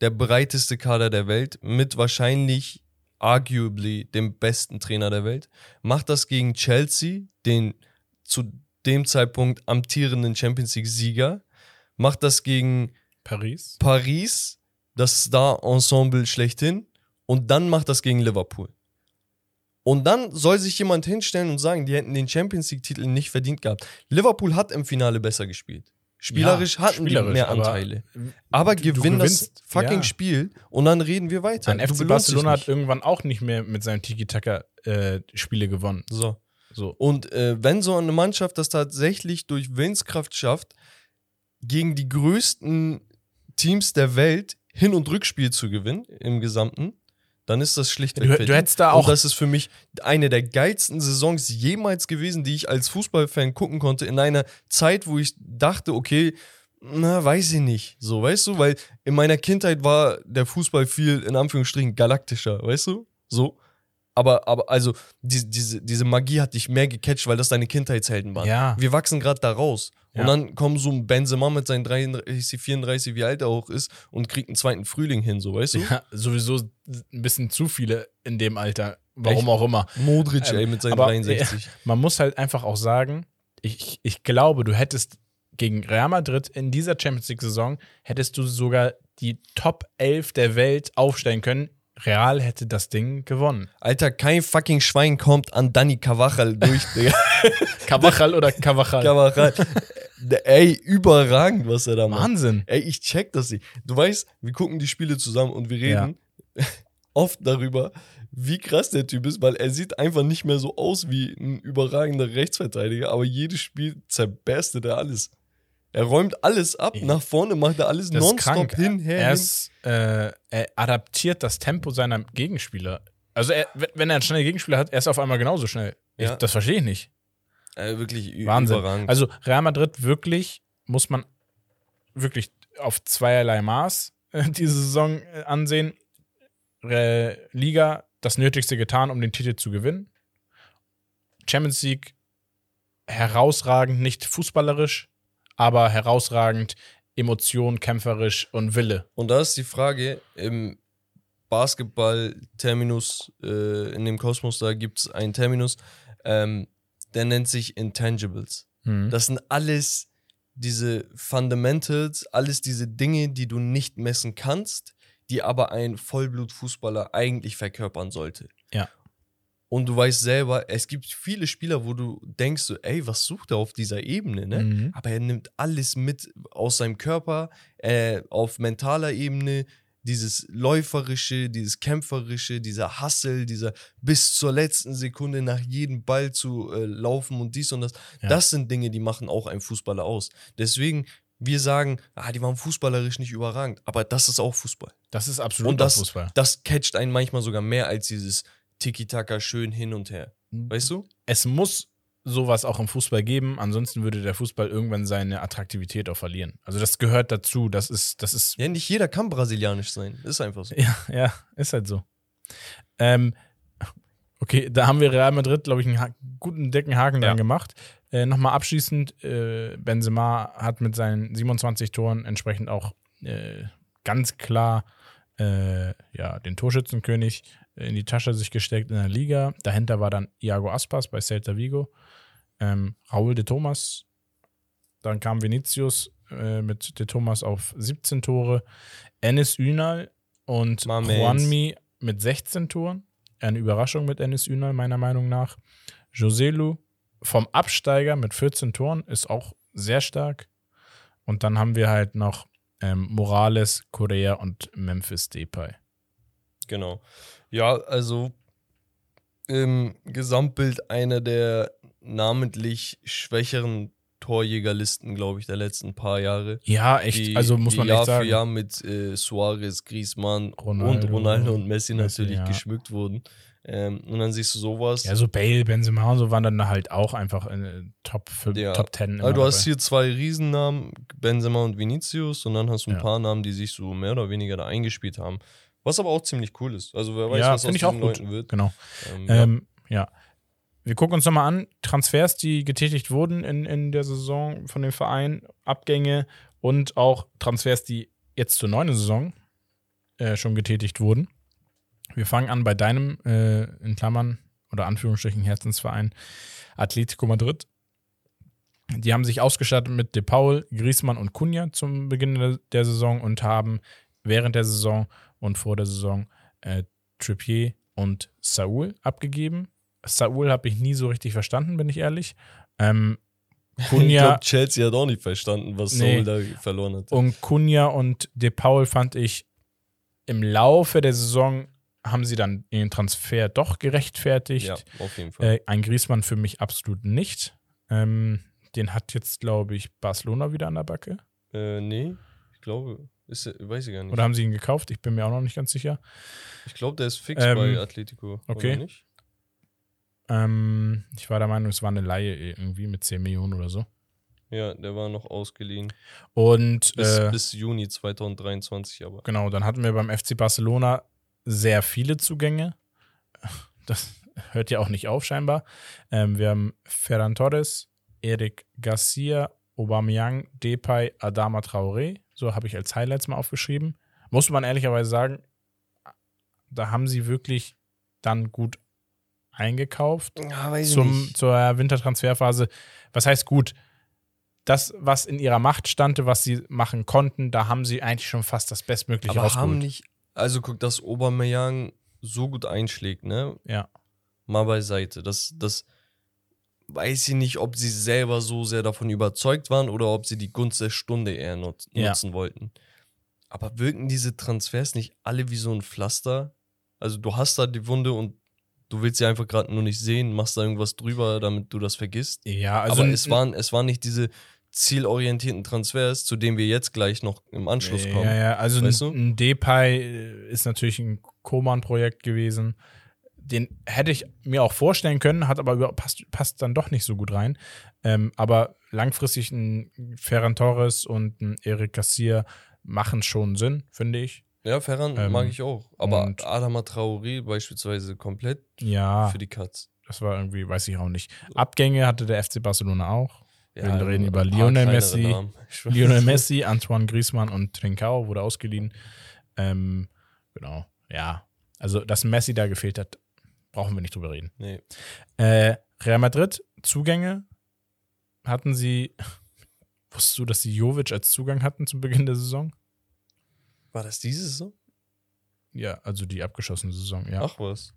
der breiteste Kader der Welt, mit wahrscheinlich arguably dem besten Trainer der Welt. Macht das gegen Chelsea, den zu dem Zeitpunkt amtierenden Champions League-Sieger. Macht das gegen Paris. Paris, das Star-Ensemble schlechthin, und dann macht das gegen Liverpool. Und dann soll sich jemand hinstellen und sagen, die hätten den Champions League-Titel nicht verdient gehabt. Liverpool hat im Finale besser gespielt. Spielerisch Ja, hatten spielerisch, die mehr aber Anteile. Aber du gewinnen das fucking ja. Spiel und dann reden wir weiter. Ein FC Barcelona hat irgendwann auch nicht mehr mit seinem Tiki-Taka äh, Spiele gewonnen. So. So. Und äh, wenn so eine Mannschaft das tatsächlich durch Willenskraft schafft, gegen die größten Teams der Welt Hin- und Rückspiel zu gewinnen im Gesamten, dann ist das schlichtweg Du- du hättest da auch- Und das ist für mich eine der geilsten Saisons jemals gewesen, die ich als Fußballfan gucken konnte, in einer Zeit, wo ich dachte, okay, na, weiß ich nicht. So, weißt du, weil in meiner Kindheit war der Fußball viel, in Anführungsstrichen, galaktischer, weißt du? So. Aber, aber also, die, diese, diese Magie hat dich mehr gecatcht, weil das deine Kindheitshelden waren. Ja. Wir wachsen gerade da raus. Ja. Und dann kommt so ein Benzema mit seinen 33, 34, wie alt er auch ist, und kriegt einen zweiten Frühling hin, so, weißt du? Ja, sowieso ein bisschen zu viele in dem Alter. Warum Echt? auch immer. Modric, Ähm, ey, mit seinen aber, 63. Man muss halt einfach auch sagen, ich, ich glaube, du hättest gegen Real Madrid in dieser Champions League-Saison hättest du sogar die Top 11 der Welt aufstellen können. Real hätte das Ding gewonnen. Alter, kein fucking Schwein kommt an Dani Cavachal durch, Digga. Cavachal oder Cavachal? Cavachal. Ey, überragend, was er da macht. Wahnsinn. Ey, ich check das nicht. Du weißt, wir gucken die Spiele zusammen und wir reden oft darüber, wie krass der Typ ist, weil er sieht einfach nicht mehr so aus wie ein überragender Rechtsverteidiger, aber jedes Spiel zerberstet er alles. Er räumt alles ab, nach vorne macht er alles nonstop krank. hin, her, er, ist, äh, er adaptiert das Tempo seiner Gegenspieler. Also er, wenn- er einen schnellen Gegenspieler hat, er ist auf einmal genauso schnell. Ich, Ja. das verstehe ich nicht. Äh, wirklich Wahnsinn. überragend. Also Real Madrid wirklich, muss man wirklich auf zweierlei Maß äh, diese Saison äh, ansehen. Liga das Nötigste getan, um den Titel zu gewinnen. Champions League herausragend, nicht fußballerisch, aber herausragend Emotion, kämpferisch und Wille. Und da ist die Frage, im Basketball-Terminus, äh, in dem Kosmos, da gibt es einen Terminus, ähm, der nennt sich Intangibles. Mhm. Das sind alles diese Fundamentals, alles diese Dinge, die du nicht messen kannst, die aber ein Vollblutfußballer eigentlich verkörpern sollte. Ja. Und du weißt selber, es gibt viele Spieler, wo du denkst, so, ey, was sucht er auf dieser Ebene, ne? Mhm. Aber er nimmt alles mit aus seinem Körper, äh, auf mentaler Ebene, dieses Läuferische, dieses Kämpferische, dieser Hustle, dieser bis zur letzten Sekunde nach jedem Ball zu äh, laufen und dies und das. Ja. Das sind Dinge, die machen auch einen Fußballer aus. Deswegen, wir sagen, ah, die waren fußballerisch nicht überragend, aber das ist auch Fußball. Das ist absolut Und das, Fußball. das catcht einen manchmal sogar mehr als dieses Tiki-Taka schön hin und her. Weißt du? es muss sowas auch im Fußball geben, ansonsten würde der Fußball irgendwann seine Attraktivität auch verlieren. Also das gehört dazu, das ist, das ist, Ja, nicht jeder kann brasilianisch sein. Ist einfach so. ja, ja, ist halt so. Ähm, okay, da haben wir Real Madrid, glaube ich, einen ha guten, dicken Haken Ja. dran gemacht. Äh, Nochmal abschließend, äh, Benzema hat mit seinen 27 Toren entsprechend auch äh, ganz klar äh, ja, den Torschützenkönig in die Tasche sich gesteckt in der Liga. Dahinter war dann Iago Aspas bei Celta Vigo, ähm, Raúl de Thomas, dann kam Vinicius äh, mit de Thomas auf 17 Tore, Enes Ünal und. Juanmi mit 16 Toren. Eine Überraschung mit Enes Ünal, meiner Meinung nach. Joselu vom Absteiger mit 14 Toren ist auch sehr stark. Und dann haben wir halt noch ähm, Morales, Correa und Memphis Depay. Genau. Ja, also im Gesamtbild einer der namentlich schwächeren Torjägerlisten, glaube ich, der letzten paar Jahre. Ja, echt. Die, also muss man Jahr echt sagen. für Jahr mit äh, Suarez, Griezmann Ronaldo, und Ronaldo und Messi, natürlich ja. geschmückt wurden. Ähm, und dann siehst du sowas. Ja, so Bale, Benzema und so waren dann halt auch einfach in äh, Top, 5, Ja. Top 10. Also du hast hier zwei Riesennamen, Benzema und Vinicius, und dann hast du ein Ja. paar Namen, die sich so mehr oder weniger da eingespielt haben. Was aber auch ziemlich cool ist. Also wer weiß, Ja, was aus ich diesen auch gut. Leuten wird. Genau. Ähm, ja. Ähm, ja. Wir gucken uns nochmal an, Transfers, die getätigt wurden in, in der Saison von dem Verein, Abgänge und auch Transfers, die jetzt zur neuen Saison äh, schon getätigt wurden. Wir fangen an bei deinem, äh, in Klammern oder Anführungsstrichen Herzensverein, Atletico Madrid. Die haben sich ausgestattet mit De Paul, Griezmann und Cunha zum Beginn der Saison und haben während der Saison und vor der Saison äh, Trippier und Saul abgegeben. Saul habe ich nie so richtig verstanden, bin ich ehrlich. Ähm, Ich Cunha glaube, Chelsea hat auch nicht verstanden, was Nee. Saul da verloren hat. und Cunha und De Paul fand ich im Laufe der Saison haben sie dann ihren Transfer doch gerechtfertigt. Ja, auf jeden Fall. Äh, ein Griezmann für mich absolut nicht. Ähm, den hat jetzt, glaube ich, Barcelona wieder an der Backe. Äh, nee, ich glaube, ist, weiß ich gar nicht. Oder haben sie ihn gekauft? Ich bin mir auch noch nicht ganz sicher. ich glaube, der ist fix Ähm, bei Atletico. okay. Oder nicht? Ähm, ich war der Meinung, es war eine Laie irgendwie mit 10 Millionen oder so. Ja, der war noch ausgeliehen. Und Bis, äh, bis Juni 2023 aber. genau, dann hatten wir beim FC Barcelona sehr viele Zugänge. Das hört ja auch nicht auf, scheinbar. Ähm, wir haben Ferran Torres, Eric Garcia, Aubameyang, Depay, Adama Traoré. So habe ich als Highlights mal aufgeschrieben. Muss man ehrlicherweise sagen, da haben sie wirklich dann gut eingekauft. Ja, zum, zur Wintertransferphase. Was heißt gut? Das, was in ihrer Macht stand, was sie machen konnten, da haben sie eigentlich schon fast das Bestmögliche aber haben nicht, also guck, dass Aubameyang so gut einschlägt, ne? Ja. Mal beiseite. Das, das weiß ich nicht, ob sie selber so sehr davon überzeugt waren oder ob sie die Gunst der Stunde eher nut Ja. nutzen wollten. Aber wirken diese Transfers nicht alle wie so ein Pflaster? Also du hast da die Wunde und du willst sie einfach gerade nur nicht sehen, machst da irgendwas drüber, damit du das vergisst. Ja, also Aber es waren, es waren nicht diese zielorientierten Transfers, zu denen wir jetzt gleich noch im Anschluss kommen. Ja, ja, also Weißt ein, du? ein Depay äh, ist natürlich ein Koman-Projekt gewesen. Den hätte ich mir auch vorstellen können, hat aber über, passt, passt dann doch nicht so gut rein. Ähm, aber langfristig ein Ferran Torres und ein Eric Garcia machen schon Sinn, finde ich. Ja, Ferran Ähm, mag ich auch. Aber Adama Traoré beispielsweise komplett Ja, für die Cuts. das war irgendwie, weiß ich auch nicht. Abgänge hatte der FC Barcelona auch. Wir reden über Lionel Messi. Lionel Messi, Antoine Griezmann und Trincao wurde ausgeliehen. Ähm, genau, ja. Also, dass Messi da gefehlt hat, brauchen wir nicht drüber reden. Nee. Äh, Real Madrid, Zugänge hatten sie. Wusstest du, dass sie Jovic als Zugang hatten zum Beginn der Saison? War das diese Saison? Ja, also die abgeschossene Saison, ja. Ach was.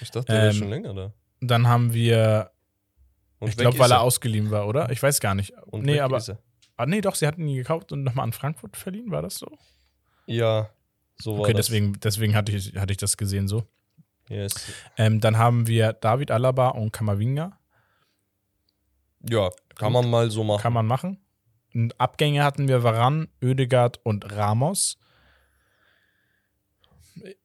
Ich dachte, der Ähm, schon länger da. Dann haben wir, Und ich glaube, ist weil er ausgeliehen war, oder? Ich weiß gar nicht. Und nee, aber. ist er. Ah, nee, doch, sie hatten ihn gekauft und nochmal an Frankfurt verliehen, war das so? Ja, so war Okay, das. deswegen, deswegen hatte, ich, hatte ich das gesehen so. Yes. Ähm, dann haben wir David Alaba und Kamavinga. Ja, kann man mal so machen. Kann man machen. Und Abgänge hatten wir Varan, Oedegaard und Ramos.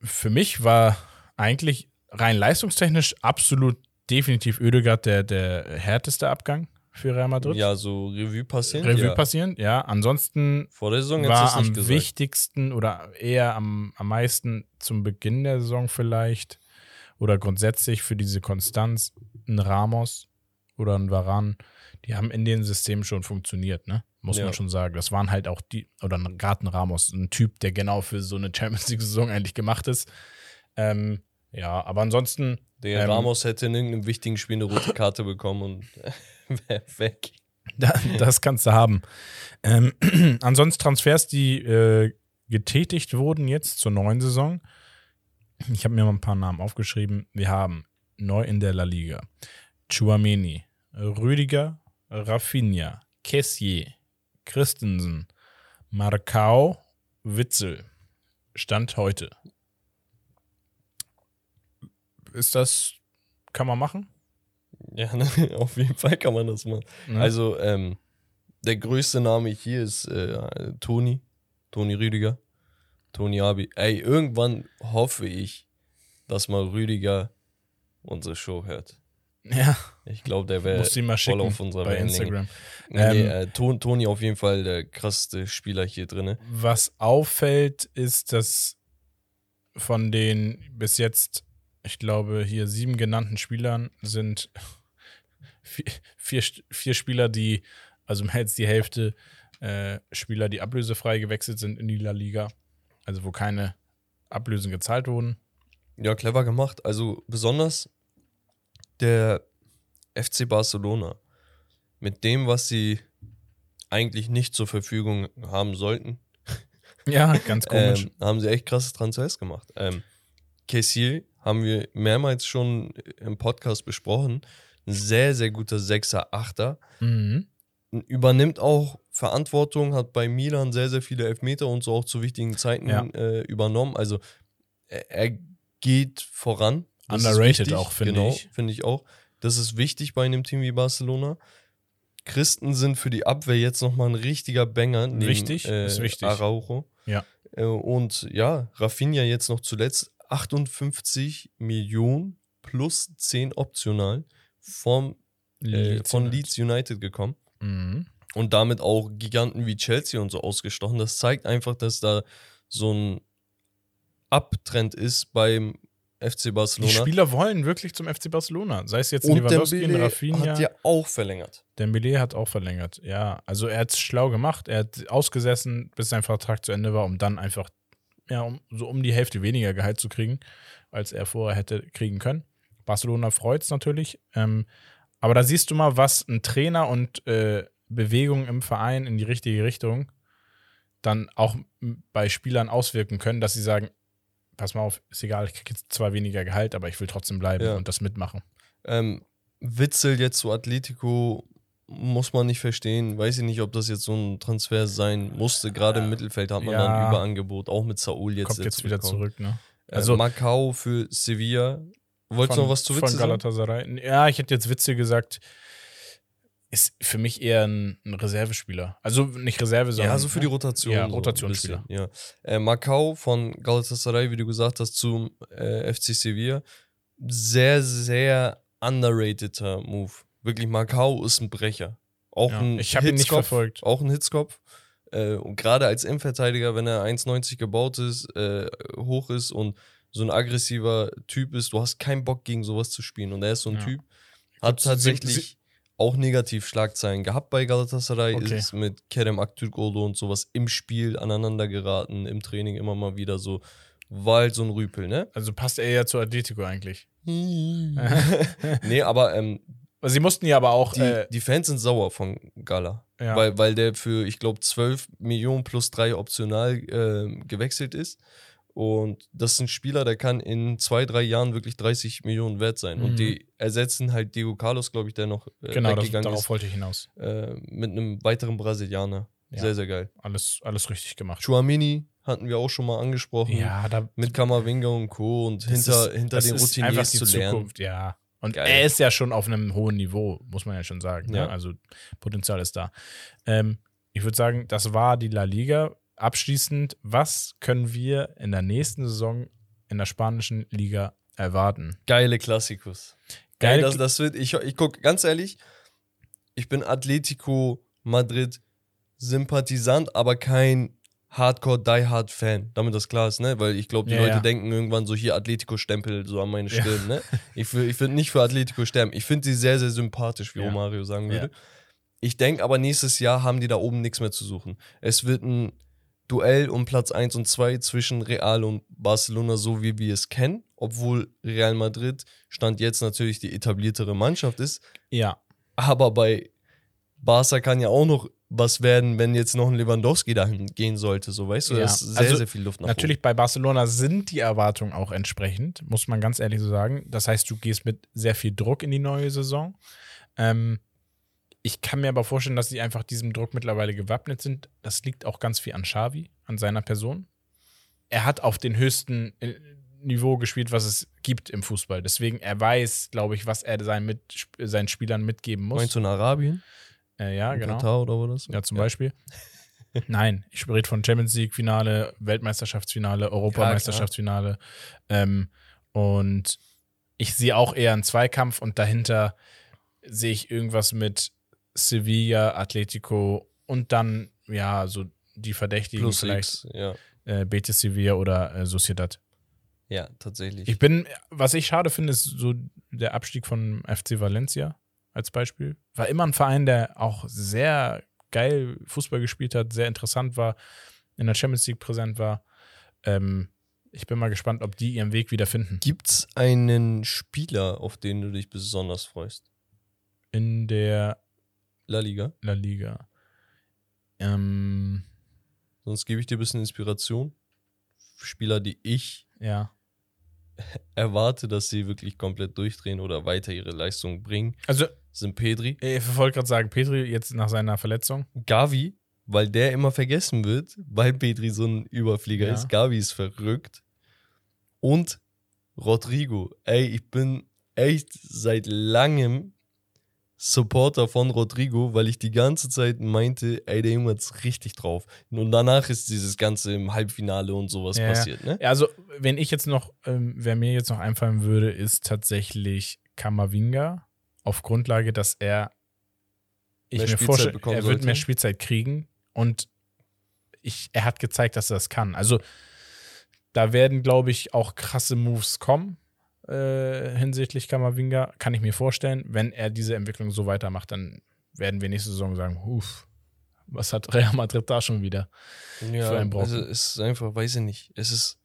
Für mich war eigentlich rein leistungstechnisch absolut definitiv Oedegaard der, der härteste Abgang für Real Madrid. Ja, so Revue passieren. Revue ja. passierend, ja. Ansonsten Vor der Saison war am gesagt. wichtigsten oder eher am, am meisten zum Beginn der Saison vielleicht oder grundsätzlich für diese Konstanz ein Ramos oder ein Varan, die haben in den Systemen schon funktioniert, ne? Muss Ja. man schon sagen. Das waren halt auch die, oder gerade ein Ramos, ein Typ, der genau für so eine Champions League-Saison eigentlich gemacht ist. Ähm, ja, aber ansonsten, Der Ähm, Ramos hätte in irgendeinem wichtigen Spiel eine rote Karte bekommen und wäre weg. Da- Das kannst du haben. Ähm, ansonsten Transfers, die äh, getätigt wurden jetzt zur neuen Saison. Ich habe mir mal ein paar Namen aufgeschrieben. Wir haben neu in der La Liga Chuameni, Rüdiger, Rafinha, Kessier, Christensen, Marcao, Witzel. Stand heute. Ist das, kann man machen? Ja, ne, auf jeden Fall kann man das machen. Ne? Also, ähm, der größte Name hier ist äh, Toni. Toni Rüdiger. Toni Abi. Ey, irgendwann hoffe ich, dass mal Rüdiger unsere Show hört. ja, Ich glaube, der wäre voll schicken auf unserer bei Wellenlänge. Instagram. Nee, nee, Ähm, äh, Ton, Toni auf jeden Fall der krasseste Spieler hier drin. Was auffällt, ist, dass von den bis jetzt, ich glaube, hier sieben genannten Spielern sind vier, vier, vier Spieler, die, also mehr als die Hälfte äh, Spieler, die ablösefrei gewechselt sind in die La Liga. Also wo keine Ablösen gezahlt wurden. Ja, clever gemacht. Also besonders der FC Barcelona mit dem, was sie eigentlich nicht zur Verfügung haben sollten, Ja, ganz komisch. ähm, haben sie echt krasse Transfers gemacht. Ähm, Kessier haben wir mehrmals schon im Podcast besprochen. ein sehr, sehr guter Sechser, Achter. Mhm. Übernimmt auch Verantwortung, hat bei Milan sehr, sehr viele Elfmeter und so auch zu wichtigen Zeiten Ja. äh, übernommen. Also er, er geht voran. Das Underrated auch, finde genau, ich. Finde ich auch. Das ist wichtig bei einem Team wie Barcelona. Christen sind für die Abwehr jetzt nochmal ein richtiger Banger. Neben, Wichtig, äh, ist wichtig. Araujo. Ja. Äh, und ja, Rafinha jetzt noch zuletzt 58 Millionen plus 10 optional vom, äh, Leeds von. Leeds United gekommen Mhm. Und damit auch Giganten wie Chelsea und so ausgestochen. Das zeigt einfach, dass da so ein Abtrend ist beim FC Die Barcelona. Spieler wollen wirklich zum FC Barcelona. Sei es jetzt und Lewandowski, Dembele Rafinha. hat ja auch verlängert. Dembele hat auch verlängert. Ja, also er hat es schlau gemacht. Er hat ausgesessen, bis sein Vertrag zu Ende war, um dann einfach ja, um, so um die Hälfte weniger Gehalt zu kriegen, als er vorher hätte kriegen können. Barcelona freut es natürlich. Ähm, aber da siehst du mal, was ein Trainer und äh, Bewegung im Verein in die richtige Richtung dann auch bei Spielern auswirken können, dass sie sagen, pass mal auf, ist egal, ich kriege jetzt zwar weniger Gehalt, aber ich will trotzdem bleiben Ja. und das mitmachen. Ähm, Witzel jetzt zu Atletico muss man nicht verstehen. Weiß ich nicht, ob das jetzt so ein Transfer sein musste. Gerade im Mittelfeld hat man Ja. dann Überangebot, auch mit Saul jetzt. Kommt der jetzt wieder zurück, ne? Also Also- Macau für Sevilla. Wolltest du noch was zu von Witzel sagen? Ja, ich hätte jetzt Witze gesagt. Ist für mich eher ein, ein Reservespieler. Also nicht Reserve, sondern Ja, so für die Rotation. Ja, so Rotationsspieler. bisschen, Ja. Äh, Macau von Galatasaray, wie du gesagt hast, zum äh, FC Sevilla. Sehr, sehr underrateder Move. Wirklich, Macau ist ein Brecher. Auch Ja, ein ich habe ihn nicht verfolgt. Auch ein Hitzkopf. Äh, und gerade als Innenverteidiger, wenn er 1,90 gebaut ist, äh, hoch ist und so ein aggressiver Typ ist, du hast keinen Bock gegen sowas zu spielen. Und er ist so ein Ja. Typ, hat tatsächlich auch negativ Schlagzeilen gehabt bei Galatasaray, Okay. ist mit Kerem Aktürkoğlu und sowas im Spiel aneinander geraten, im Training immer mal wieder so, war halt so ein Rüpel, ne? Also passt er ja zu Atletico eigentlich. nee, aber ähm, sie mussten ja aber auch. die, äh, die Fans sind sauer von Gala. ja, Weil, weil der für, ich glaube, 12 Millionen plus 3 optional ähm, gewechselt ist. Und das ist ein Spieler, der kann in zwei, drei Jahren wirklich 30 Millionen wert sein. Mhm. Und die ersetzen halt Diego Carlos, glaube ich, der noch äh, genau, das, darauf ist, wollte ich hinaus. äh, mit einem weiteren Brasilianer. Ja. Sehr, sehr geil. Alles, alles richtig gemacht. Chouamini hatten wir auch schon mal angesprochen. Ja, da Mit Kamavinga und Co. Und hinter, ist- hinter das den Routiniers die zu lernen. Zukunft, ja. Und Geil. er ist ja schon auf einem hohen Niveau, muss man ja schon sagen. Ja. Ne? Also Potenzial ist da. Ähm, ich würde sagen, das war die La Liga. Abschließend, was können wir in der nächsten Saison in der spanischen Liga erwarten? Geile Klassikus. Geile Geil, das, das wird, ich, ich guck, ganz ehrlich, ich bin Atletico Madrid Sympathisant, aber kein Hardcore Die Hard Fan, damit das klar ist, ne? Weil ich glaube, die Ja, Leute ja. denken irgendwann so hier Atletico Stempel so an meine Ja. Stirn, ne? Ich will, ich will nicht für Atletico sterben. Ich finde sie sehr, sehr sympathisch, wie Ja. Romario sagen würde. Ja. Ich denke aber nächstes Jahr haben die da oben nichts mehr zu suchen. Es wird ein Duell um Platz 1 und 2 zwischen Real und Barcelona, so wie wir es kennen, obwohl Real Madrid Stand jetzt natürlich die etabliertere Mannschaft ist. Ja, Aber bei Barca kann ja auch noch was werden, wenn jetzt noch ein Lewandowski dahin gehen sollte. So, weißt du, Ja. da ist sehr, Also, sehr viel Luft nach natürlich bei Barcelona sind die Erwartungen auch entsprechend, muss man ganz ehrlich so sagen. Das heißt, du gehst mit sehr viel Druck in die neue Saison. Ähm, ich kann mir aber vorstellen, dass sie einfach diesem Druck mittlerweile gewappnet sind. Das liegt auch ganz viel an Xavi, an seiner Person. Er hat auf den höchsten äh, Niveau gespielt, was es gibt im Fußball. Deswegen, er weiß, glaube ich, was er seinen, mit, seinen Spielern mitgeben muss. Meinst du in Arabien? Äh, ja, In genau. Katar oder wo das? Ja, zum Beispiel. Nein, ich rede von Champions League Finale, Weltmeisterschaftsfinale, Europameisterschaftsfinale. ähm, und ich sehe auch eher einen Zweikampf und dahinter sehe ich irgendwas mit Sevilla, Atletico und dann, ja, so die Verdächtigen Plus vielleicht X, ja. äh, Betis Sevilla oder äh, Sociedad. Ja, tatsächlich. Ich bin, was ich schade finde, ist so der Abstieg von FC Valencia als Beispiel. War immer ein Verein, der auch sehr geil Fußball gespielt hat, sehr interessant war, in der Champions League präsent war. Ähm, ich bin mal gespannt, ob die ihren Weg wieder finden. Gibt's einen Spieler, auf den du dich besonders freust? In der La Liga? La Liga. Ähm, Sonst gebe ich dir ein bisschen Inspiration. Spieler, die ich ja. erwarte, dass sie wirklich komplett durchdrehen oder weiter ihre Leistung bringen, Also, sind Pedri. ich wollte gerade sagen, Petri jetzt nach seiner Verletzung. Gavi, weil der immer vergessen wird, weil Pedri so ein Überflieger Ja. ist. Gavi ist verrückt. Und Rodrigo. Ey, ich bin echt seit langem Supporter von Rodrigo, weil ich die ganze Zeit meinte, ey, der Junge hat's richtig drauf. Und danach ist dieses Ganze im Halbfinale und sowas Ja, passiert, ne? Ja, Also, wenn ich jetzt noch, ähm, wer mir jetzt noch einfallen würde, ist tatsächlich Kamavinga. Auf Grundlage, dass er, ich Mehr mir vorstelle, er wird mehr Spielzeit kriegen und ich, er hat gezeigt, dass er das kann. Also, da werden, glaube ich, auch krasse Moves kommen äh, hinsichtlich Kamavinga. Kann ich mir vorstellen. Wenn er diese Entwicklung so weitermacht, dann werden wir nächste Saison sagen, huf, was hat Real Madrid da schon wieder? Ja, für einen Brocken. also es ist einfach, weiß ich nicht. Es ist,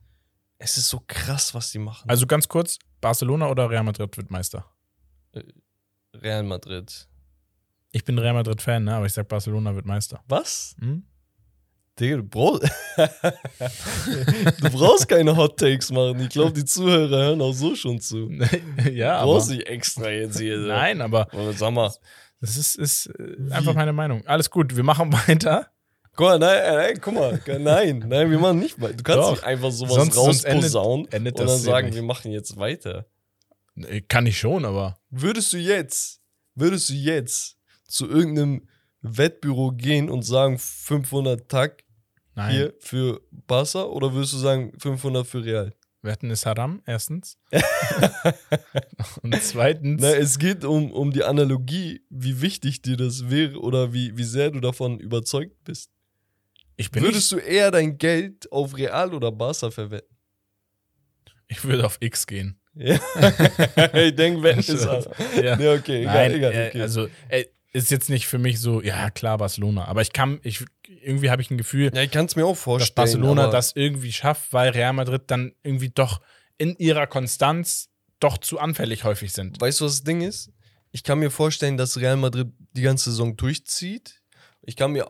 es ist so krass, was die machen. Also ganz kurz, Barcelona oder Real Madrid wird Meister? Real Madrid. Ich bin Real Madrid-Fan, ne? aber ich sag, Barcelona wird Meister. Was? Hm? Digga, du brauchst, du brauchst keine Hot Takes machen. Ich glaube, die Zuhörer hören auch so schon zu. Du ja, aber. brauchst nicht extra jetzt hier. Nein, aber sag mal. das ist, ist äh, einfach meine Meinung. Alles gut, wir machen weiter. Guck mal, nein, nein, guck mal. Nein, nein, wir machen nicht weiter. Du kannst Doch. nicht einfach sowas Sonst- sonst endet- rausposaunen endet und dann sagen, wir machen jetzt weiter. Äh, Kann ich schon, aber. Würdest du jetzt, würdest du jetzt zu irgendeinem Wettbüro gehen und sagen 500 Tag Nein. hier für Barca oder würdest du sagen 500 für Real? Wetten ist Haram, erstens. Und zweitens. Na, es geht um, um die Analogie, wie wichtig dir das wäre oder wie, wie sehr du davon überzeugt bist. ich bin Würdest du eher dein Geld auf Real oder Barca verwenden? nicht, ich würde auf X gehen. Ja. ich denke, wenn es Spaß. Ja. Ja, okay, egal, Nein, egal. äh, Okay. also äh, ist jetzt nicht für mich so, ja klar, Barcelona. Aber ich kann, ich irgendwie habe ich ein Gefühl, ja, ich kann es mir auch dass vorstellen. Barcelona aber das irgendwie schafft, weil Real Madrid dann irgendwie doch in ihrer Konstanz doch zu anfällig häufig sind. Weißt du, was das Ding ist? Ich kann mir vorstellen, dass Real Madrid die ganze Saison durchzieht. Ich kann mir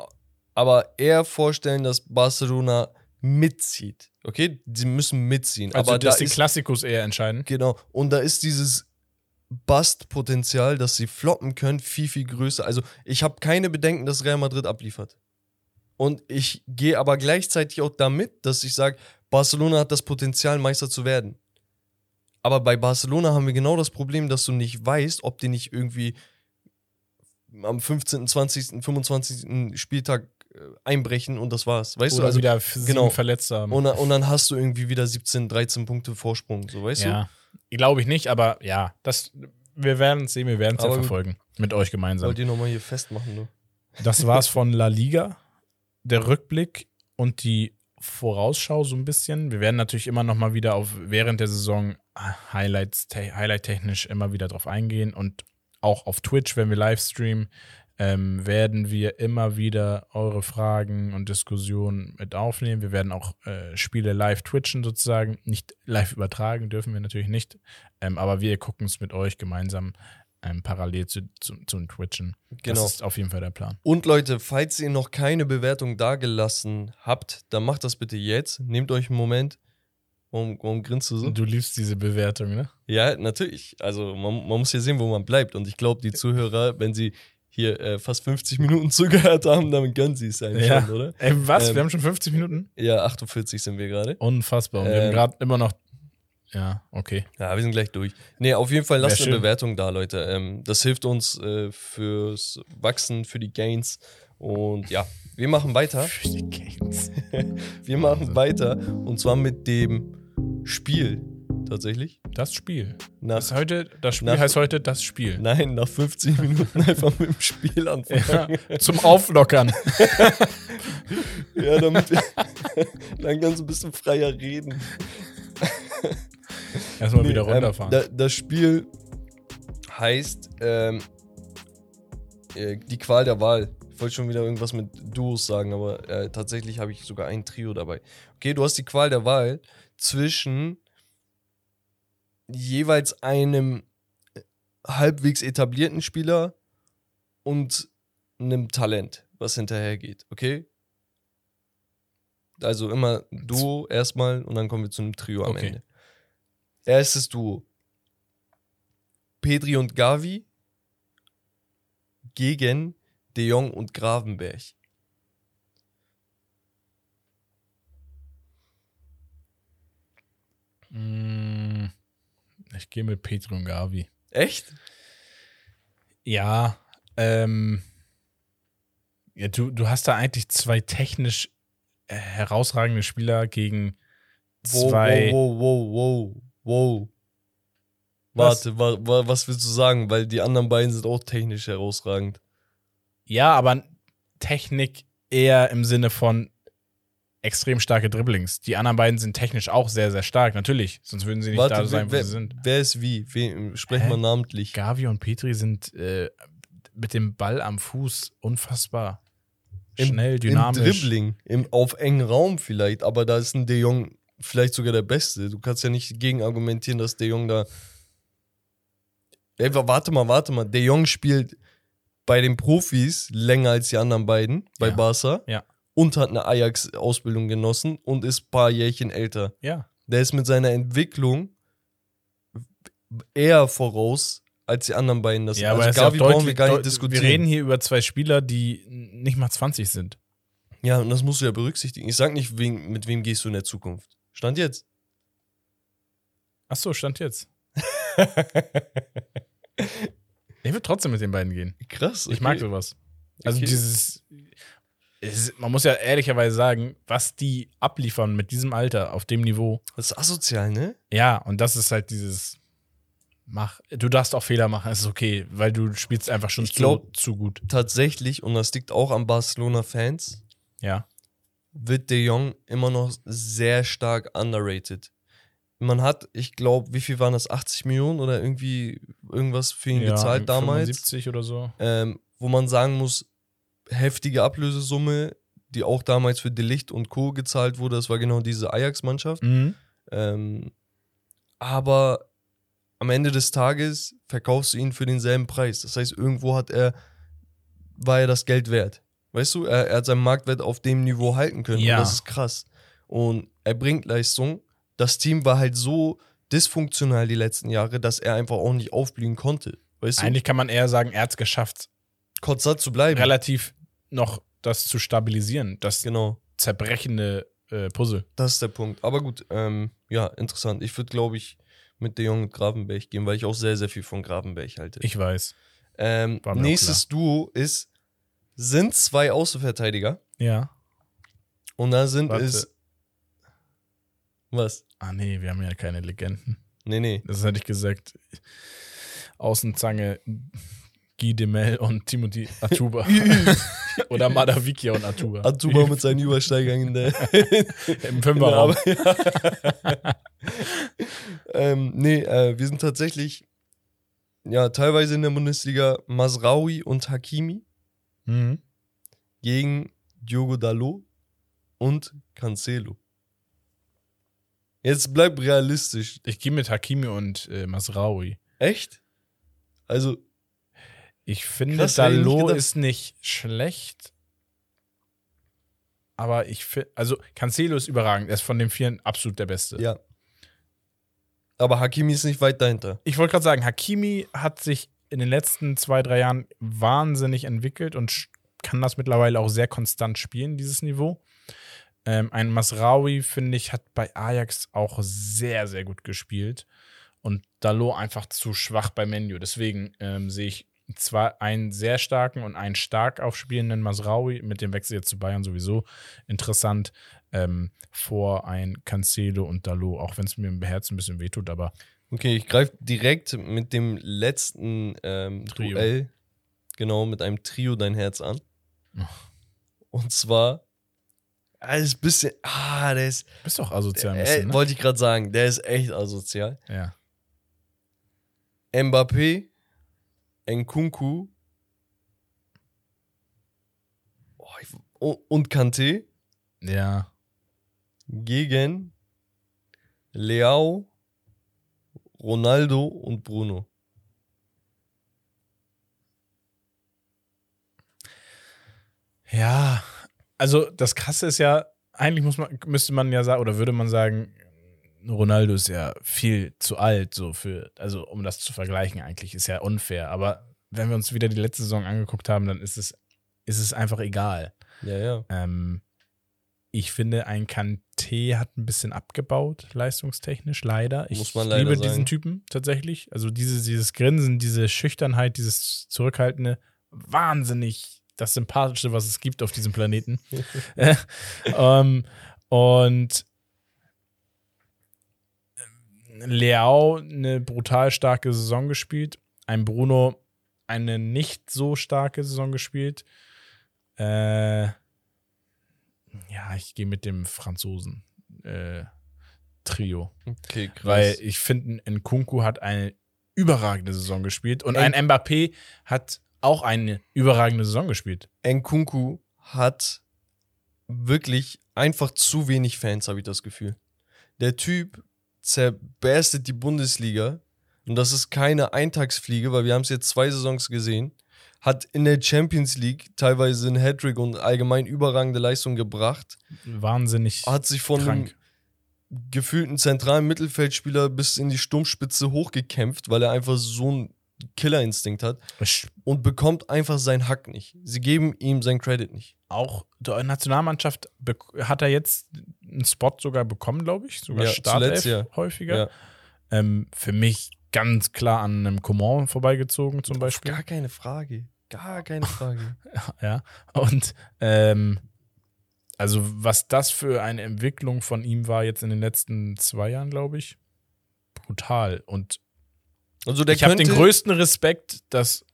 aber eher vorstellen, dass Barcelona mitzieht. Okay? Sie müssen mitziehen. Also, aber da dass die ist, Klassikos eher entscheiden. Genau. Und da ist dieses Bust-Potenzial, dass sie floppen können, viel, viel größer. Also, ich habe keine Bedenken, dass Real Madrid abliefert. Und ich gehe aber gleichzeitig auch damit, dass ich sage, Barcelona hat das Potenzial, Meister zu werden. Aber bei Barcelona haben wir genau das Problem, dass du nicht weißt, ob die nicht irgendwie am 15., 20., 25. Spieltag äh, einbrechen und das war's. Weißt Oder du? Also, wieder sieben genau. Verletzte haben. und, dann- und dann hast du irgendwie wieder 17, 13 Punkte Vorsprung. So, weißt du? Glaube ich nicht, aber ja, das, wir werden es sehen, wir werden es ja verfolgen. Mit euch gemeinsam. Wollt ihr nochmal hier festmachen, ne? Das war's von La Liga. Der Rückblick und die Vorausschau so ein bisschen. Wir werden natürlich immer noch mal wieder auf während der Saison Highlights, te Highlight-technisch immer wieder drauf eingehen und auch auf Twitch, wenn wir live streamen, ähm, werden wir immer wieder eure Fragen und Diskussionen mit aufnehmen. Wir werden auch äh, Spiele live twitchen sozusagen. Nicht live übertragen dürfen wir natürlich nicht, ähm, aber wir gucken es mit euch gemeinsam ähm, parallel zu, zu, zum Twitchen. Genau. Das ist auf jeden Fall der Plan. Und Leute, falls ihr noch keine Bewertung dagelassen habt, dann macht das bitte jetzt. Nehmt euch einen Moment. Warum, warum grinst du so? Du liebst diese Bewertung, ne? Ja, natürlich. Also man, man muss ja sehen, wo man bleibt. Und ich glaube, die Zuhörer, wenn sie hier äh, fast 50 Minuten zugehört haben, damit gönnen sie es einem Ja. schon, oder? Ey, was? Ähm, wir haben schon 50 Minuten? Ja, 48 sind wir gerade. Unfassbar. Und wir ähm, haben gerade immer noch. Ja, okay. Ja, wir sind gleich durch. Nee, auf jeden Fall lasst eine. Bewertung da, Leute. Ähm, das hilft uns äh, fürs Wachsen, für die Gains. Und ja, wir machen weiter. Für die Games. Wir machen weiter. Und zwar mit dem Spiel. Tatsächlich. Das Spiel. Nach, Das, heute, das Spiel Nach- heißt heute das Spiel. nein, nach 50 Minuten einfach mit dem Spiel anfangen. Ja, zum Auflockern. Ja, damit wir dann kannst du ein bisschen freier reden. Erstmal Nee, wieder ähm, runterfahren. da, das Spiel heißt ähm, äh, die Qual der Wahl. Ich wollte schon wieder irgendwas mit Duos sagen, aber äh, tatsächlich habe ich sogar ein Trio dabei. Okay, du hast die Qual der Wahl zwischen jeweils einem halbwegs etablierten Spieler und einem Talent, was hinterhergeht. Okay? Also immer Duo erstmal und dann kommen wir zu einem Trio am Okay. Ende. Erstes Duo. Pedri und Gavi gegen De Jong und Gravenberg. Mm, Ich gehe mit Petro und Gavi. Echt? Ja, ähm, ja, du, du hast da eigentlich zwei technisch äh, herausragende Spieler gegen Wow, zwei. wow, wow, wow, wow. Was? Warte, wa, wa, was willst du sagen? Weil die anderen beiden sind auch technisch herausragend. Ja, aber Technik eher im Sinne von extrem starke Dribblings. Die anderen beiden sind technisch auch sehr, sehr stark, natürlich. Sonst würden sie nicht da Warte, sein, wo wer, sie sind. wer ist wie? Wen, sprechen wir namentlich. Gavi und Petri sind äh, mit dem Ball am Fuß unfassbar Im- schnell, dynamisch. Im Dribbling, im, auf engen Raum vielleicht, aber da ist ein De Jong vielleicht sogar der Beste. Du kannst ja nicht gegen argumentieren, dass De Jong da. Ey, wa- warte mal, warte mal. De Jong spielt bei den Profis länger als die anderen beiden bei Ja. Barca Ja. Und hat eine Ajax-Ausbildung genossen und ist ein paar Jährchen älter. Ja. Der ist mit seiner Entwicklung eher voraus als die anderen beiden. Das Ja, aber also Gavi brauchen wir gar nicht diskutieren. wir reden hier über zwei Spieler, die nicht mal 20 sind. Ja, und das musst du ja berücksichtigen. Ich sag nicht, wen, mit wem gehst du in der Zukunft. Stand jetzt. Ach so, stand jetzt. Ich würde trotzdem mit den beiden gehen. Krass. Ich mag sowas. Also Okay. dieses, es, man muss ja ehrlicherweise sagen, was die abliefern mit diesem Alter auf dem Niveau. Das ist asozial, ne? Ja, und das ist halt dieses, mach, du darfst auch Fehler machen, es ist okay, weil du spielst einfach schon Ich zu, glaub- zu gut. Tatsächlich, und das liegt auch an Barcelona-Fans, Ja. wird De Jong immer noch sehr stark underrated. Man hat, ich glaube, wie viel waren das? 80 Millionen oder irgendwie irgendwas für ihn ja, gezahlt damals? 75 oder so. Ähm, wo man sagen muss, heftige Ablösesumme, die auch damals für Delicht und Co. gezahlt wurde. Das war genau diese Ajax-Mannschaft. Mhm. Ähm, aber am Ende des Tages verkaufst du ihn für denselben Preis. Das heißt, irgendwo hat er, war er das Geld wert. Weißt du, er, er hat seinen Marktwert auf dem Niveau halten können. Ja. Und das ist krass. Und er bringt Leistung. Das Team war halt so dysfunktional die letzten Jahre, dass er einfach auch nicht aufblühen konnte. Weißt du, Eigentlich kann man eher sagen, er hat es geschafft, konstant zu bleiben. relativ noch das zu stabilisieren, das Genau, zerbrechende äh, Puzzle. das ist der Punkt. Aber gut, ähm, ja, interessant. Ich würde, glaube ich, mit De Jong und Gravenberg gehen, weil ich auch sehr, sehr viel von Gravenberg halte. Ich weiß. Ähm, nächstes Duo ist, sind zwei Außenverteidiger Ja. und da sind Warte. es. Was? Ah, nee, wir haben ja keine Legenden. Nee, nee. Das hätte ich gesagt. Außenzange Guy Demel und Timothy Atuba. Oder Madavikia und Atuba. Atuba mit seinen Übersteigern in der. Im Fünferraum. ähm, nee, äh, wir sind tatsächlich, ja, teilweise in der Bundesliga Masraoui und Hakimi Mhm. gegen Diogo Dalot und Cancelo. Jetzt bleib realistisch. Ich gehe mit Hakimi und äh, Masraoui. Echt? Also, Ich finde, Krass, ich ist nicht schlecht. Aber ich finde, also Cancelo ist überragend. Er ist von den Vieren absolut der Beste. ja. Aber Hakimi ist nicht weit dahinter. Ich wollte gerade sagen, Hakimi hat sich in den letzten zwei, drei Jahren wahnsinnig entwickelt und kann das mittlerweile auch sehr konstant spielen, dieses Niveau. Ähm, ein Masraoui, finde ich, hat bei Ajax auch sehr, sehr gut gespielt. Und Dalot einfach zu schwach bei Menu. Deswegen ähm, sehe ich zwar einen sehr starken und einen stark aufspielenden Masraoui, mit dem Wechsel jetzt zu Bayern sowieso interessant, ähm, vor ein Cancelo und Dalot, auch wenn es mir im Herzen ein bisschen wehtut, aber Okay, ich greife direkt mit dem letzten ähm, Trio. Duell, genau, mit einem Trio dein Herz an. Und zwar, ah, ist ein bisschen, ah, der ist, bist doch asozial ein äh, bisschen, ne? wollte ich gerade sagen, der ist echt asozial. Ja. Mbappé, Nkunku oh, ich, oh, und Kanté Ja. gegen Leao, Ronaldo und Bruno. Ja. Also das Krasse ist ja, eigentlich muss man, müsste man ja sagen, oder würde man sagen, Ronaldo ist ja viel zu alt, so für, also um das zu vergleichen, eigentlich ist ja unfair. Aber wenn wir uns wieder die letzte Saison angeguckt haben, dann ist es, ist es einfach egal. Ja, ja. Ähm, ich finde, ein Kanté hat ein bisschen abgebaut, leistungstechnisch, leider. Ich leider liebe sagen. diesen Typen tatsächlich. Also dieses, dieses Grinsen, diese Schüchternheit, dieses Zurückhaltende, wahnsinnig das Sympathischste, was es gibt auf diesem Planeten. Äh, ähm, und Leao eine brutal starke Saison gespielt. Ein Bruno eine nicht so starke Saison gespielt. Äh, ja, ich gehe mit dem Franzosen äh, Trio. Okay, krass. Weil ich finde, Nkunku hat eine überragende Saison gespielt und En- ein Mbappé hat auch eine überragende Saison gespielt. Nkunku hat wirklich einfach zu wenig Fans, habe ich das Gefühl. Der Typ zerberstet die Bundesliga und das ist keine Eintagsfliege, weil wir haben es jetzt zwei Saisons gesehen. Hat in der Champions League teilweise einen Hattrick und allgemein überragende Leistung gebracht. Wahnsinnig Hat sich von einem krank. gefühlten zentralen Mittelfeldspieler bis in die Sturmspitze hochgekämpft, weil er einfach so einen Killerinstinkt hat und bekommt einfach seinen Hack nicht. Sie geben ihm seinen Credit nicht. Auch der Nationalmannschaft hat er jetzt einen Spot sogar bekommen, glaube ich. Sogar Ja, Startelf zuletzt, ja. häufiger. Ja. Ähm, für mich ganz klar an einem Coman vorbeigezogen zum Beispiel. Gar keine Frage. Gar keine Frage. Ja. Und ähm, also was das für eine Entwicklung von ihm war jetzt in den letzten zwei Jahren, glaube ich, brutal. Und Also der ich habe den größten Respekt, dass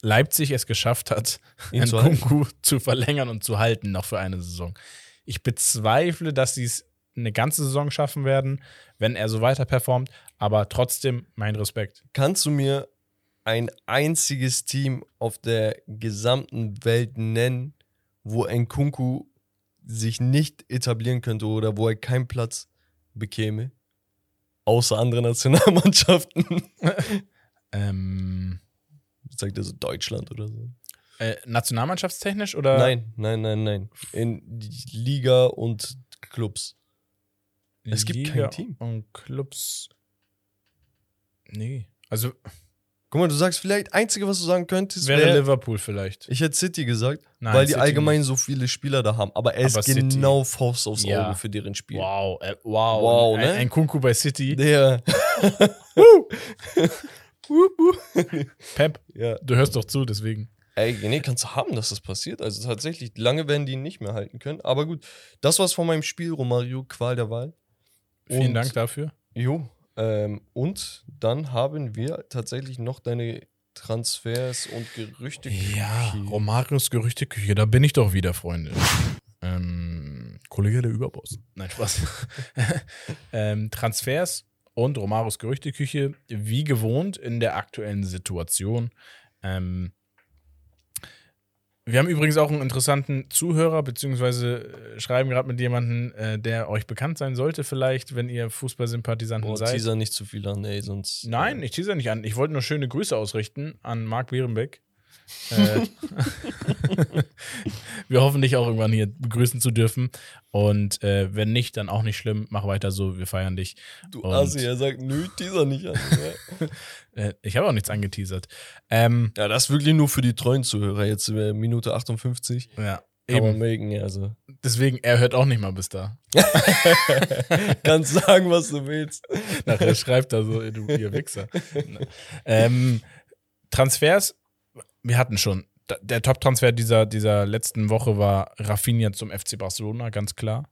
Leipzig es geschafft hat, ihn zu halten. Nkunku zu verlängern und zu halten noch für eine Saison. Ich bezweifle, dass sie es eine ganze Saison schaffen werden, wenn er so weiter performt, aber trotzdem mein Respekt. Kannst du mir ein einziges Team auf der gesamten Welt nennen, wo Nkunku sich nicht etablieren könnte oder wo er keinen Platz bekäme? Außer andere Nationalmannschaften. Ähm, Sagt er so Deutschland oder so? äh, nationalmannschaftstechnisch oder? Nein, nein, nein, nein. In Liga und Clubs. Es gibt Liga kein Team. Und Clubs. Nee. Also Guck mal, du sagst vielleicht, einzige, was du sagen könntest, wäre wäre. Liverpool vielleicht. Ich hätte City gesagt, Nein, weil die City allgemein so viele Spieler da haben. Aber er ist Aber City- genau Faust aufs Auge Ja. für deren Spiel. Wow, äh, wow. Wow, ein, ne? ein Kunku bei City. Der. Pep, ja. du hörst doch zu, deswegen. Ey, nee, kannst du haben, dass das passiert. Also tatsächlich, lange werden die ihn nicht mehr halten können. Aber gut, das war's von meinem Spiel, Romario, Qual der Wahl. Vielen Und- Dank dafür. Jo. Ähm, und dann haben wir tatsächlich noch deine Transfers und Gerüchte. Ja, Romarios Gerüchteküche, da bin ich doch wieder, Freunde. ähm, Kollege der Überboss. Nein, Spaß. ähm, Transfers und Romarios Gerüchteküche, wie gewohnt in der aktuellen Situation. Ähm, wir haben übrigens auch einen interessanten Zuhörer, beziehungsweise äh, schreiben gerade mit jemandem, äh, der euch bekannt sein sollte, vielleicht, wenn ihr Fußballsympathisanten Boah, seid. teaser nicht zu viel an, ey, sonst. Nein, ich teaser nicht an. Ich wollte nur schöne Grüße ausrichten an Marc Behrenbeck. Äh, wir hoffen, dich auch irgendwann hier begrüßen zu dürfen. Und äh, wenn nicht, dann auch nicht schlimm. Mach weiter so, wir feiern dich. Du Und- Assi, er sagt, nö, teaser nicht an. Äh, ich habe auch nichts angeteasert. Ähm, ja, das ist wirklich nur für die treuen Zuhörer. Jetzt äh, Minute 58. ja, eben. ja, also. Deswegen, er hört auch nicht mal bis da. Kannst sagen, was du willst. Nachher schreibt er so, du ihr Wichser. ähm, Transfers, wir hatten schon. Der Top-Transfer dieser, dieser letzten Woche war Rafinha zum FC Barcelona, ganz klar.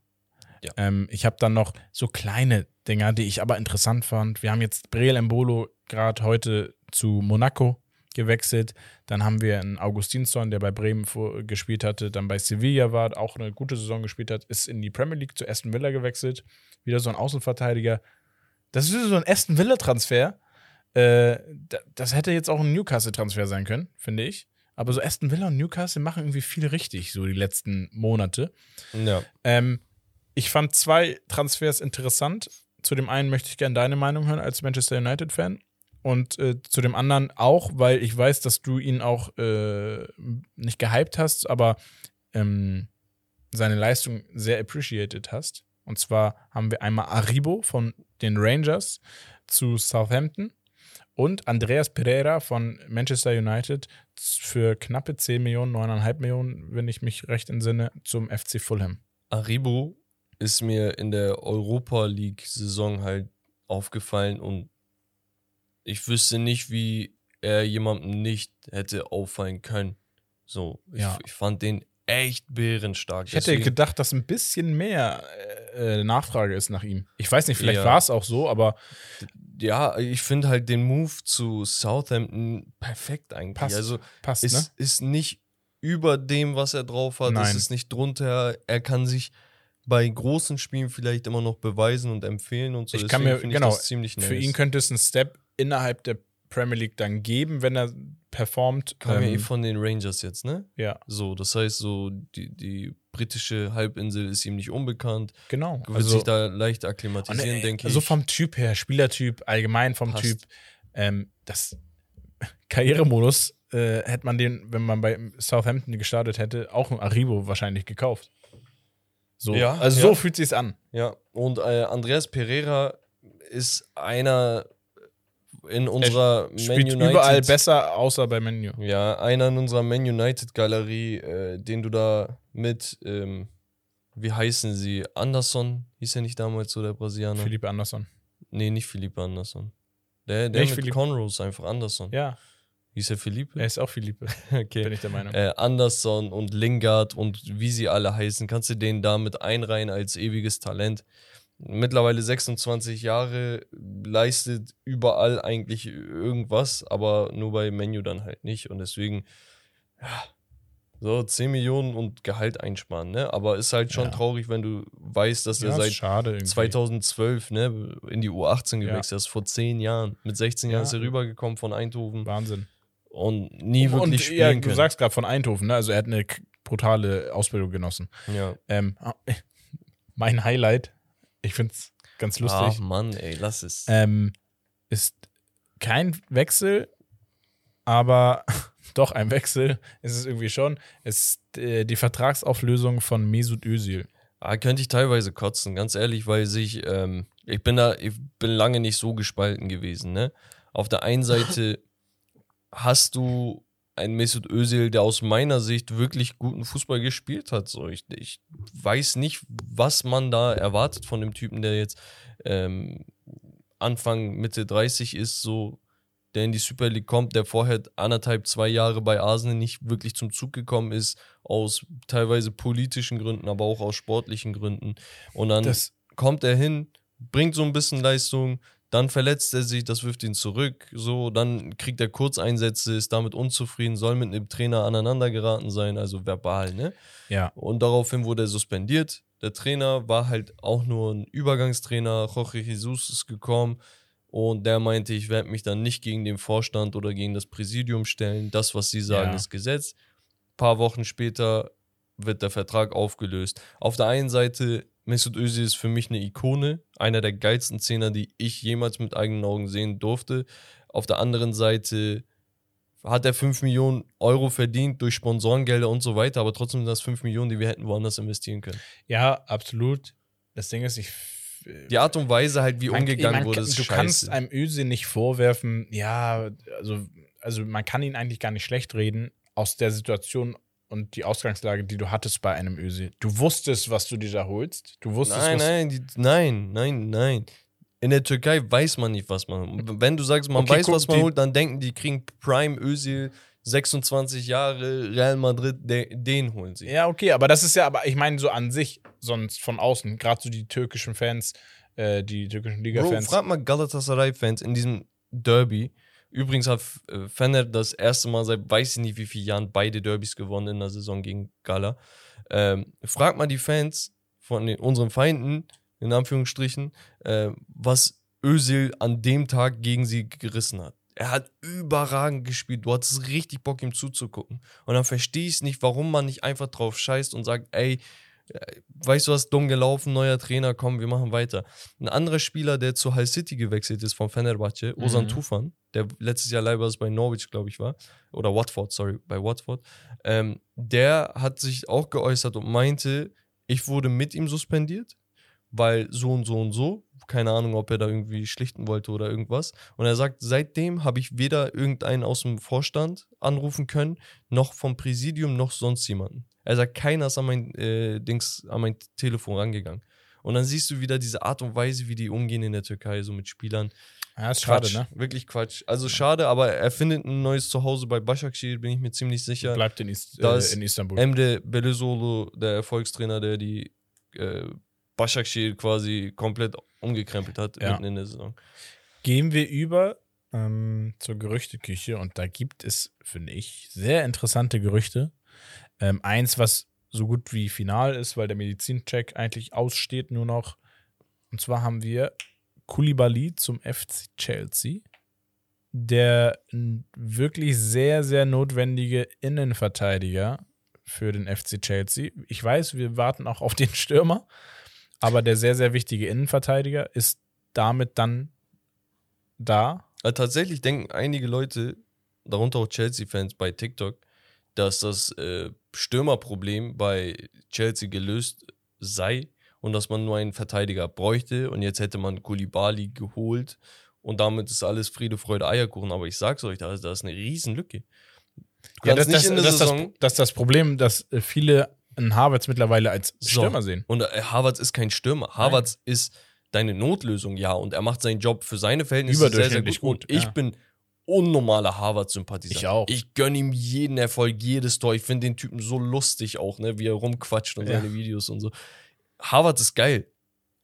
Ja. Ähm, ich habe dann noch so kleine Dinger, die ich aber interessant fand. Wir haben jetzt Breel Embolo gerade heute zu Monaco gewechselt. Dann haben wir einen Augustinsson, der bei Bremen vor, gespielt hatte, dann bei Sevilla war, auch eine gute Saison gespielt hat, ist in die Premier League zu Aston Villa gewechselt. Wieder so ein Außenverteidiger. Das ist so ein Aston Villa-Transfer. Äh, da- das hätte jetzt auch ein Newcastle-Transfer sein können, finde ich. Aber so Aston Villa und Newcastle machen irgendwie viel richtig, so die letzten Monate. Ja. Ähm, ich fand zwei Transfers interessant. Zu dem einen möchte ich gerne deine Meinung hören als Manchester United-Fan. Und äh, zu dem anderen auch, weil ich weiß, dass du ihn auch äh, nicht gehypt hast, aber ähm, seine Leistung sehr appreciated hast. Und zwar haben wir einmal Aribo von den Rangers zu Southampton und Andreas Pereira von Manchester United für knappe 10 Millionen, 9,5 Millionen, wenn ich mich recht entsinne, zum FC Fulham. Aribo ist mir in der Europa League-Saison halt aufgefallen und ich wüsste nicht, wie er jemandem nicht hätte auffallen können. So, Ja. ich, ich fand den echt bärenstark. Ich hätte Deswegen- gedacht, dass ein bisschen mehr äh, Nachfrage ist nach ihm. Ich weiß nicht, vielleicht Ja. war es auch so, aber ja, ich finde halt den Move zu Southampton perfekt eigentlich. Passt, Also passt, ist, ne? ist nicht über dem, was er drauf hat. Es Nein. ist nicht drunter. Er kann sich bei großen Spielen vielleicht immer noch beweisen und empfehlen und so. Ich kann Deswegen mir- genau, das ziemlich Für nice. ihn könnte es einen Step innerhalb der Premier League dann geben, wenn er performt. Kam ja eh Ähm, von den Rangers jetzt, ne? ja, So, das heißt, so die, die britische Halbinsel ist ihm nicht unbekannt. genau. Wird Also, sich da leicht akklimatisieren, äh, denke also ich. vom Typ her, Spielertyp, allgemein vom Passt. Typ, ähm, das Karrieremodus äh, hätte man den, wenn man bei Southampton gestartet hätte, auch ein Aribo wahrscheinlich gekauft. So, Ja, also ja. so fühlt sich's an. Ja, und äh, Andreas Pereira ist einer in unserer Man Spielt United. überall besser, außer bei Menu. Ja, einer in unserer Man United Galerie, äh, den du da mit, ähm, wie heißen sie? Anderson hieß er nicht damals so der Brasilianer? Philippe Andersson. Nee, nicht Philippe Anderson. Der, der Nicht mit Philippe. Conrose, einfach Anderson. Ja, Hieß er Philippe? er ist auch Philippe, okay. bin ich der Meinung. äh, Anderson und Lingard und wie sie alle heißen, kannst du den da mit einreihen als ewiges Talent. Mittlerweile 26 Jahre, leistet überall eigentlich irgendwas, aber nur bei Menu dann halt nicht. Und deswegen, ja, so 10 Millionen und Gehalt einsparen, ne? Aber ist halt schon Ja. traurig, wenn du weißt, dass ja, er seit schade irgendwie. 2012 ne, in die U18 Ja. gewechselt ist, vor 10 Jahren. Mit 16 Jahren Ja. ist er rübergekommen von Eindhoven Wahnsinn. und nie wirklich und, spielen ja, du können. sagst gerade von Eindhoven, ne? also er hat eine brutale Ausbildung genossen. ja. Ähm, mein Highlight, ich finde es ganz lustig, Ach Mann, ey, lass es. ähm, ist kein Wechsel, aber doch ein Wechsel ist es irgendwie schon. Es ist äh, die Vertragsauflösung von Mesut Özil. Ah, könnte ich teilweise kotzen, ganz ehrlich, weil sich, ähm, ich bin da, ich bin lange nicht so gespalten gewesen, ne? Auf der einen Seite hast du einen Mesut Özil, der aus meiner Sicht wirklich guten Fußball gespielt hat. So, ich, ich weiß nicht, was man da erwartet von dem Typen, der jetzt ähm, Anfang, Mitte 30 ist, so, der in die Super League kommt, der vorher anderthalb, zwei Jahre bei Arsenal nicht wirklich zum Zug gekommen ist, aus teilweise politischen Gründen, aber auch aus sportlichen Gründen. Und dann Das, kommt er hin, bringt so ein bisschen Leistung, dann verletzt er sich, das wirft ihn zurück, so, dann kriegt er Kurzeinsätze, ist damit unzufrieden, soll mit dem Trainer aneinander geraten sein, also verbal, ne? ja, Und daraufhin wurde er suspendiert. Der Trainer war halt auch nur ein Übergangstrainer. Jorge Jesus ist gekommen und der meinte, ich werde mich dann nicht gegen den Vorstand oder gegen das Präsidium stellen. Das, was sie sagen, Ja. ist Gesetz. Ein paar Wochen später wird der Vertrag aufgelöst. Auf der einen Seite, Mesut Özil ist für mich eine Ikone, einer der geilsten Zehner, die ich jemals mit eigenen Augen sehen durfte. Auf der anderen Seite hat er 5 Millionen Euro verdient durch Sponsorengelder und so weiter, aber trotzdem sind das 5 Millionen, die wir hätten woanders investieren können. ja, absolut. Das Ding ist, ich. Die Art und Weise halt, wie Man- umgegangen man wurde, ist Du kannst scheiße. einem Özil nicht vorwerfen, ja, also, also man kann ihn eigentlich gar nicht schlecht reden aus der Situation und die Ausgangslage, die du hattest bei einem Özil. Du wusstest, was du dir da holst. Du wusstest, Nein, was, nein, die, nein, nein, nein. In der Türkei weiß man nicht, was man. Wenn du sagst, man Okay, weiß, guck, was man die- holt, dann denken die, kriegen Prime Özil, 26 Jahre, Real Madrid, de, den holen sie. Ja, okay, aber das ist ja, aber ich meine so an sich, sonst von außen, gerade so die türkischen Fans, äh, die türkischen Liga-Fans. frag mal Galatasaray-Fans in diesem Derby. Übrigens hat äh, Fener das erste Mal seit weiß ich nicht wie vielen Jahren beide Derbys gewonnen in der Saison gegen Gala. Ähm, frag mal die Fans von den, unseren Feinden, in Anführungsstrichen, äh, was Özil an dem Tag gegen sie gerissen hat. Er hat überragend gespielt. Du hattest richtig Bock, ihm zuzugucken. Und dann verstehe ich es nicht, warum man nicht einfach drauf scheißt und sagt, ey, äh, weißt du was, dumm gelaufen, neuer Trainer, komm, wir machen weiter. Ein anderer Spieler, der zu Hull City gewechselt ist von Fenerbahce, Ozan Mhm. Tufan, der letztes Jahr Leibers bei Norwich, glaube ich, war. Oder Watford, sorry, bei Watford. Ähm, der hat sich auch geäußert und meinte, ich wurde mit ihm suspendiert, weil so und so und so, keine Ahnung, ob er da irgendwie schlichten wollte oder irgendwas. Und er sagt, seitdem habe ich weder irgendeinen aus dem Vorstand anrufen können, noch vom Präsidium, noch sonst jemanden. Er sagt, keiner ist an mein, äh, Dings, an mein Telefon rangegangen. Und dann siehst du wieder diese Art und Weise, wie die umgehen in der Türkei, so mit Spielern. Ja, ist schade, Quatsch, ne? Wirklich Quatsch. Also schade, aber er findet ein neues Zuhause bei Başakşehir, bin ich mir ziemlich sicher. Bleibt in, Da äh, in Istanbul. Emre Belözoğlu, der Erfolgstrainer, der die äh, Başakşehir quasi komplett umgekrempelt hat Ja. mitten in der Saison. Gehen wir über ähm, zur Gerüchteküche und da gibt es, finde ich, sehr interessante Gerüchte. Ähm, eins, was so gut wie final ist, weil der Medizincheck eigentlich aussteht nur noch. Und zwar haben wir Koulibaly zum FC Chelsea, der wirklich sehr, sehr notwendige Innenverteidiger für den FC Chelsea. Ich weiß, wir warten auch auf den Stürmer, aber der sehr, sehr wichtige Innenverteidiger ist damit dann da. Also tatsächlich denken einige Leute, darunter auch Chelsea-Fans bei TikTok, dass das äh, Stürmerproblem bei Chelsea gelöst sei und dass man nur einen Verteidiger bräuchte und jetzt hätte man Koulibaly geholt und damit ist alles Friede, Freude, Eierkuchen. Aber ich sag's euch, da ist, da ist eine Riesenlücke. Ja, das, das, das, ist das, das Problem, dass äh, viele einen Havertz mittlerweile als So. Stürmer sehen. Und äh, Havertz ist kein Stürmer. Havertz ist deine Notlösung, ja. Und er macht seinen Job für seine Verhältnisse sehr, sehr gut. gut, ich ja. bin unnormaler Havertz-Sympathisant. Ich auch. Ich gönne ihm jeden Erfolg, jedes Tor. Ich finde den Typen so lustig auch, ne, wie er rumquatscht und Ja. seine Videos und so. Havertz ist geil.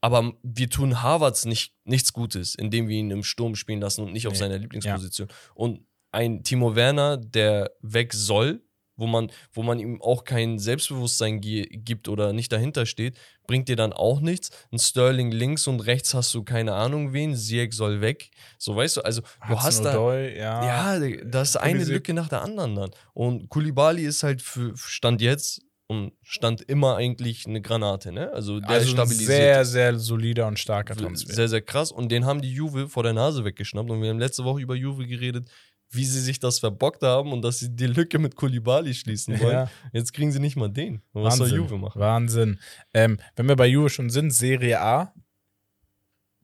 Aber wir tun Havertz nicht, nichts Gutes, indem wir ihn im Sturm spielen lassen und nicht auf Nee. seiner Lieblingsposition. Und ein Timo Werner, der weg soll, wo man, wo man ihm auch kein Selbstbewusstsein gibt oder nicht dahinter steht, bringt dir dann auch nichts. Ein Sterling links und rechts hast du keine Ahnung wen, Ziyech soll weg. So weißt du, also du hast da. Hudson-Odoi, ja. Ja, das ist eine. Lücke nach der anderen dann. Und Kulibali ist halt für Stand jetzt und stand immer eigentlich eine Granate, ne? Also der also stabilisiert. sehr, sehr solider und starker Transfer. Sehr, sehr krass. Und den haben die Juve vor der Nase weggeschnappt. Und wir haben letzte Woche über Juve geredet, wie sie sich das verbockt haben und dass sie die Lücke mit Kulibali schließen wollen. Ja. Jetzt kriegen sie nicht mal den. Und Was Wahnsinn. soll Juve machen? Wahnsinn. Ähm, wenn wir bei Juve schon sind, Serie A,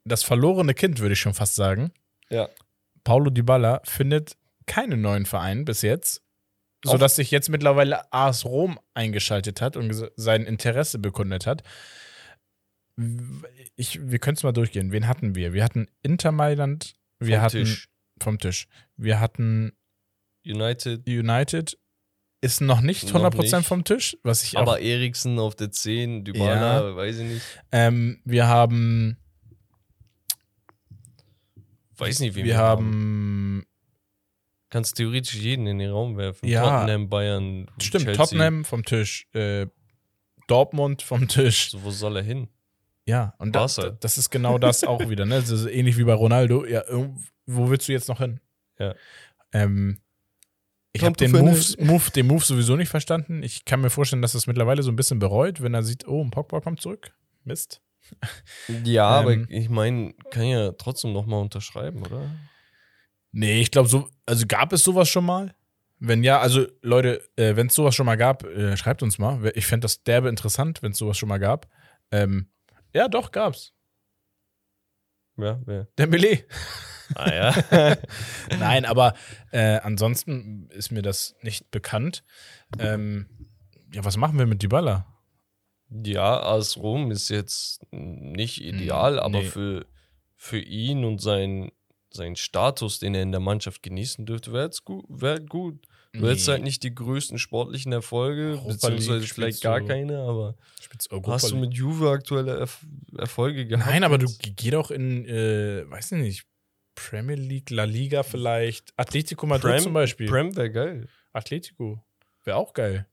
das verlorene Kind, würde ich schon fast sagen. Ja. Paulo Dybala findet keinen neuen Verein bis jetzt, Auch- sodass sich jetzt mittlerweile AS Rom eingeschaltet hat und sein Interesse bekundet hat. Ich, wir können es mal durchgehen. Wen hatten wir? Wir hatten Inter Mailand, wir Vom hatten Tisch. Vom Tisch. Wir hatten United, United, ist noch nicht Noch 100% nicht. vom Tisch, was ich aber Eriksen auf der 10, Dybala, weiß ich nicht. Ähm, wir haben, Weiß nicht, wie wir haben, Kannst theoretisch jeden in den Raum werfen. Ja. Tottenham, Bayern, stimmt, Chelsea. Tottenham vom Tisch, äh, Dortmund vom Tisch. So, wo soll er hin? Ja, und das, das ist genau das auch wieder, ne? Das ist ähnlich wie bei Ronaldo. Ja, wo willst du jetzt noch hin? Ja. Ähm, ich habe den Move, den Move sowieso nicht verstanden. Ich kann mir vorstellen, dass er es mittlerweile so ein bisschen bereut, wenn er sieht, oh, ein Pogba kommt zurück. Mist. Ja, Ähm. aber ich meine, kann ja trotzdem nochmal unterschreiben, oder? Nee, ich glaube, so, also gab es sowas schon mal? Wenn ja, also Leute, äh, wenn es sowas schon mal gab, äh, schreibt uns mal. Ich fände das derbe interessant, wenn es sowas schon mal gab. Ähm, ja, doch, gab's. Ja, wer? Dembele. Ah ja. Nein, aber äh, ansonsten ist mir das nicht bekannt. Ähm, ja, was machen wir mit Dybala? ja, AS Rom ist jetzt nicht ideal, Mm, aber nee. für, für ihn und sein, seinen Status, den er in der Mannschaft genießen dürfte, wäre gut. Wär gut. Du hättest Nee. halt nicht die größten sportlichen Erfolge, Europa beziehungsweise League vielleicht gar keine, aber hast du mit Juve aktuelle Erf Erfolge gehabt? Nein, aber du geh doch in, äh, weiß ich nicht, Premier League, La Liga vielleicht. Atletico Madrid Prem, zum Beispiel. Prem wäre geil. Atletico. Wäre auch geil.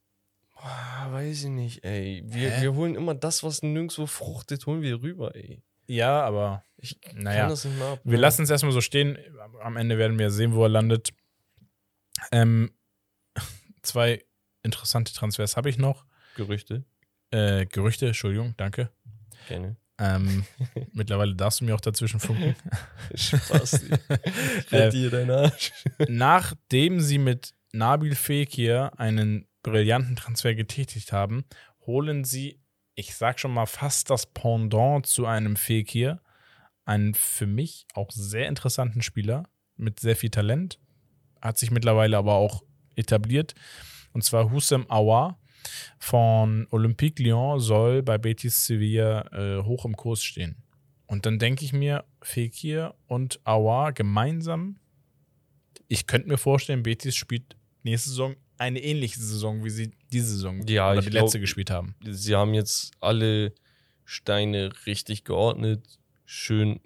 Weiß ich nicht, ey. Wir, Hä? wir holen immer das, was nirgendwo fruchtet, holen wir rüber, ey. Ja, aber Ich Naja, kann das nicht mehr ab. wir lassen es erstmal so stehen. Am Ende werden wir sehen, wo er landet. Ähm, zwei interessante Transfers habe ich noch. Gerüchte. Äh, Gerüchte, Entschuldigung, danke. Gerne. Ähm, mittlerweile darfst du mir auch dazwischen funken. Spaß. Äh, dir deinen Arsch. Nachdem sie mit Nabil Fekir einen brillanten Transfer getätigt haben, holen sie, ich sag schon mal, fast das Pendant zu einem Fekir einen für mich auch sehr interessanten Spieler mit sehr viel Talent. Hat sich mittlerweile aber auch etabliert. Und zwar Hussein Aouar von Olympique Lyon soll bei Betis Sevilla äh, hoch im Kurs stehen. Und dann denke ich mir, Fekir und Aouar gemeinsam, ich könnte mir vorstellen, Betis spielt nächste Saison eine ähnliche Saison, wie sie diese Saison Ja, oder die glaub- letzte gespielt haben. Sie haben jetzt alle Steine richtig geordnet, schön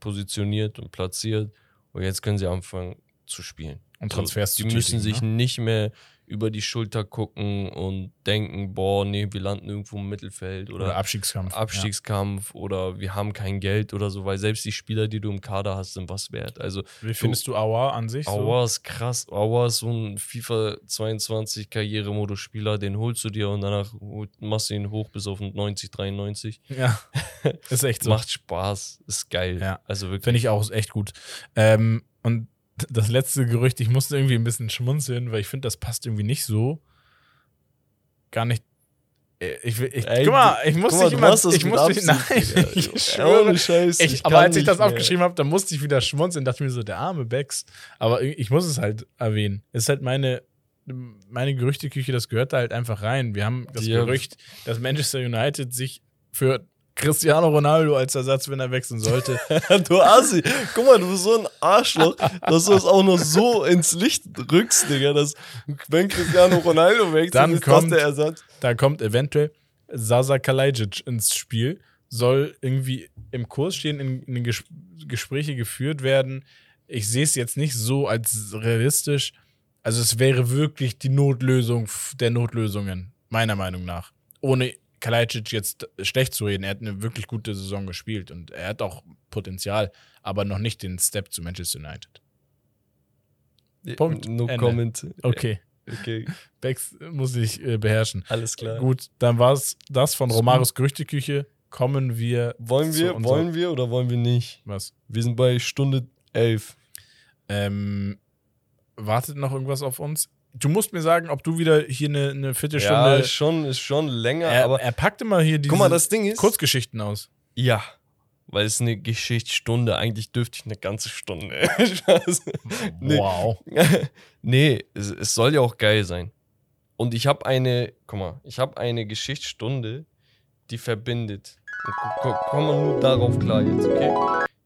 positioniert und platziert. Und jetzt können sie anfangen zu spielen. Und Transfers Die zu müssen sich ne? nicht mehr über die Schulter gucken und denken, boah, nee, wir landen irgendwo im Mittelfeld oder, oder Abstiegskampf. Abstiegskampf oder wir haben kein Geld oder so, weil selbst die Spieler, die du im Kader hast, sind was wert. Also Ja. Wie findest du Aouar an sich? So? Aua ist krass. Aua ist so ein FIFA 22 Karrieremodus-Spieler, den holst du dir und danach machst du ihn hoch bis auf 90, 93. Ja, ist echt so. Macht Spaß, ist geil. Ja. Also wirklich. Finde ich auch echt gut. Ähm, und das letzte Gerücht, ich musste irgendwie ein bisschen schmunzeln, weil ich finde, das passt irgendwie nicht so. Gar nicht. Äh, Ich, will- ich, Ey, guck mal, ich muss Guck mal, dich immer. Ich mit muss dich, nein, Digga. ich schwöre. Scheiß, Ich, ich aber als ich das mehr. aufgeschrieben habe, da musste ich wieder schmunzeln, dachte mir so, der arme Becks. Aber ich ich muss es halt erwähnen. Es ist halt meine, meine Gerüchteküche, das gehört da halt einfach rein. Wir haben das Ja. Gerücht, dass Manchester United sich für Cristiano Ronaldo als Ersatz, wenn er wechseln sollte, du Assi. Guck mal, du bist so ein Arschloch, dass du es auch noch so ins Licht rückst, Digga. Dass, wenn Cristiano Ronaldo wechselt, Dann ist kommt- das der Ersatz. Da kommt eventuell Sasa Kalajic ins Spiel, soll irgendwie im Kurs stehen, in, in Ges Gespräche geführt werden. Ich sehe es jetzt nicht so als realistisch. Also es wäre wirklich die Notlösung der Notlösungen, meiner Meinung nach. Ohne Kalajic jetzt schlecht zu reden. Er hat eine wirklich gute Saison gespielt und er hat auch Potenzial, aber noch nicht den Step zu Manchester United. Punkt. No Ende. comment. Okay, Okay, Bex muss ich äh, beherrschen. alles klar. Gut, dann war es das von Romaros Gerüchteküche. Kommen wir. Wollen wir, wollen wir oder wollen wir nicht? Was? Wir sind bei Stunde 11. Ähm, wartet noch irgendwas auf uns? Du musst mir sagen, ob du wieder hier eine, eine Ja, Viertelstunde. ist schon, ist schon länger, er, aber er packt immer hier diese guck mal, das Ding ist. Kurzgeschichten aus. Ja, weil es eine Geschichtsstunde, eigentlich dürfte ich eine ganze Stunde. Nee. Wow. nee, es, es soll ja auch geil sein. Und ich habe eine, guck mal, ich habe eine Geschichtsstunde, die verbindet. Komm mal nur darauf klar jetzt, okay?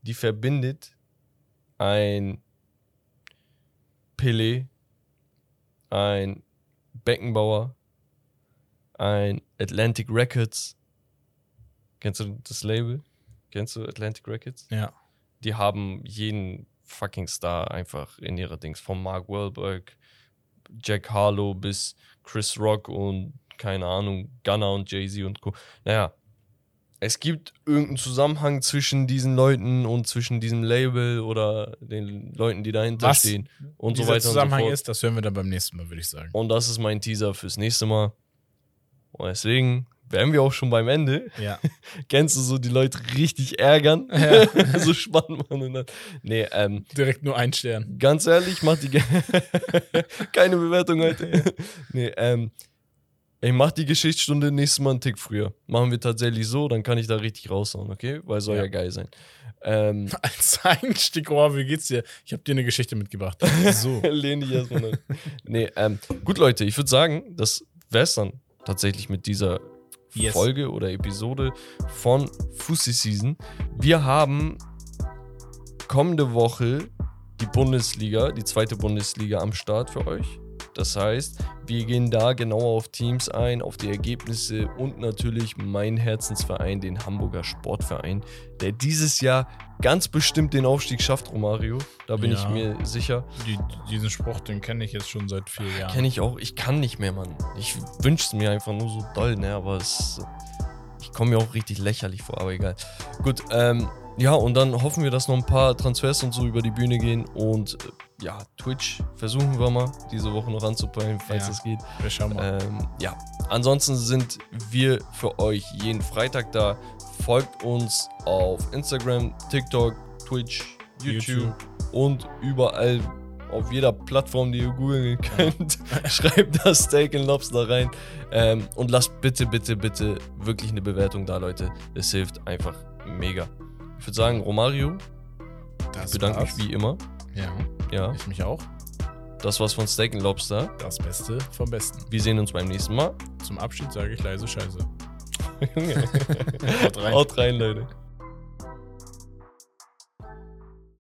Die verbindet ein Pelé, ein Beckenbauer, ein Atlantic Records. Kennst du das Label? Kennst du Atlantic Records? Ja. die haben jeden fucking Star einfach in ihrer Dings. Von Mark Wahlberg, Jack Harlow bis Chris Rock und keine Ahnung, Gunner und Jay-Z und Co. Naja, es gibt irgendeinen Zusammenhang zwischen diesen Leuten und zwischen diesem Label oder den Leuten, die dahinter Was stehen und so weiter Zusammenhang und so fort. ist, das hören wir dann beim nächsten Mal, würde ich sagen. Und das ist mein Teaser fürs nächste Mal. Und deswegen wären wir auch schon beim Ende. Ja. Kennst du so die Leute richtig ärgern? Ja. so spannend und dann. Nee, ähm, Direkt nur ein Stern. Ganz ehrlich, mach die. Keine Bewertung heute. nee, ähm. Ich mach die Geschichtsstunde nächstes Mal einen Tick früher. Machen wir tatsächlich so, dann kann ich da richtig raushauen, okay? Weil soll ja, Ja. geil sein. Ähm, Als Einstieg, oh, wie geht's dir? Ich habe dir eine Geschichte mitgebracht. So. lehn dich erstmal an. Nee, ähm, gut, Leute, ich würde sagen, das wär's dann tatsächlich mit dieser Yes. Folge oder Episode von Fussi Season. Wir haben kommende Woche die Bundesliga, die zweite Bundesliga am Start für euch. Das heißt, wir gehen da genauer auf Teams ein, auf die Ergebnisse und natürlich meinen Herzensverein, den Hamburger Sportverein, der dieses Jahr ganz bestimmt den Aufstieg schafft, Romario. Da bin ich Ja. mir sicher. Die, diesen Spruch, den kenne ich jetzt schon seit vier Jahren. Kenne ich auch. Ich kann nicht mehr, Mann. Ich wünsche es mir einfach nur so doll, ne? Aber es, ich komme mir auch richtig lächerlich vor, aber egal. Gut, ähm, ja, und dann hoffen wir, dass noch ein paar Transfers und so über die Bühne gehen. Und ja, Twitch versuchen wir mal diese Woche noch anzupeilen, falls Ja. das geht. Wir schauen mal. Ähm, ja, ansonsten sind wir für euch jeden Freitag da. Folgt uns auf Instagram, TikTok, Twitch, YouTube, YouTube. und überall auf jeder Plattform, die ihr googeln könnt. Schreibt das Steak and Lobster rein ähm, und lasst bitte, bitte, bitte wirklich eine Bewertung da, Leute. Es hilft einfach mega. Ich würde sagen, Romario, Das ich bedanke mich war's. wie immer. Ja, Ja, ich mich auch. das war's von Steak and Lobster. Das Beste vom Besten. Wir sehen uns beim nächsten Mal. Zum Abschied sage ich leise Scheiße. Haut rein. Haut rein, Leute.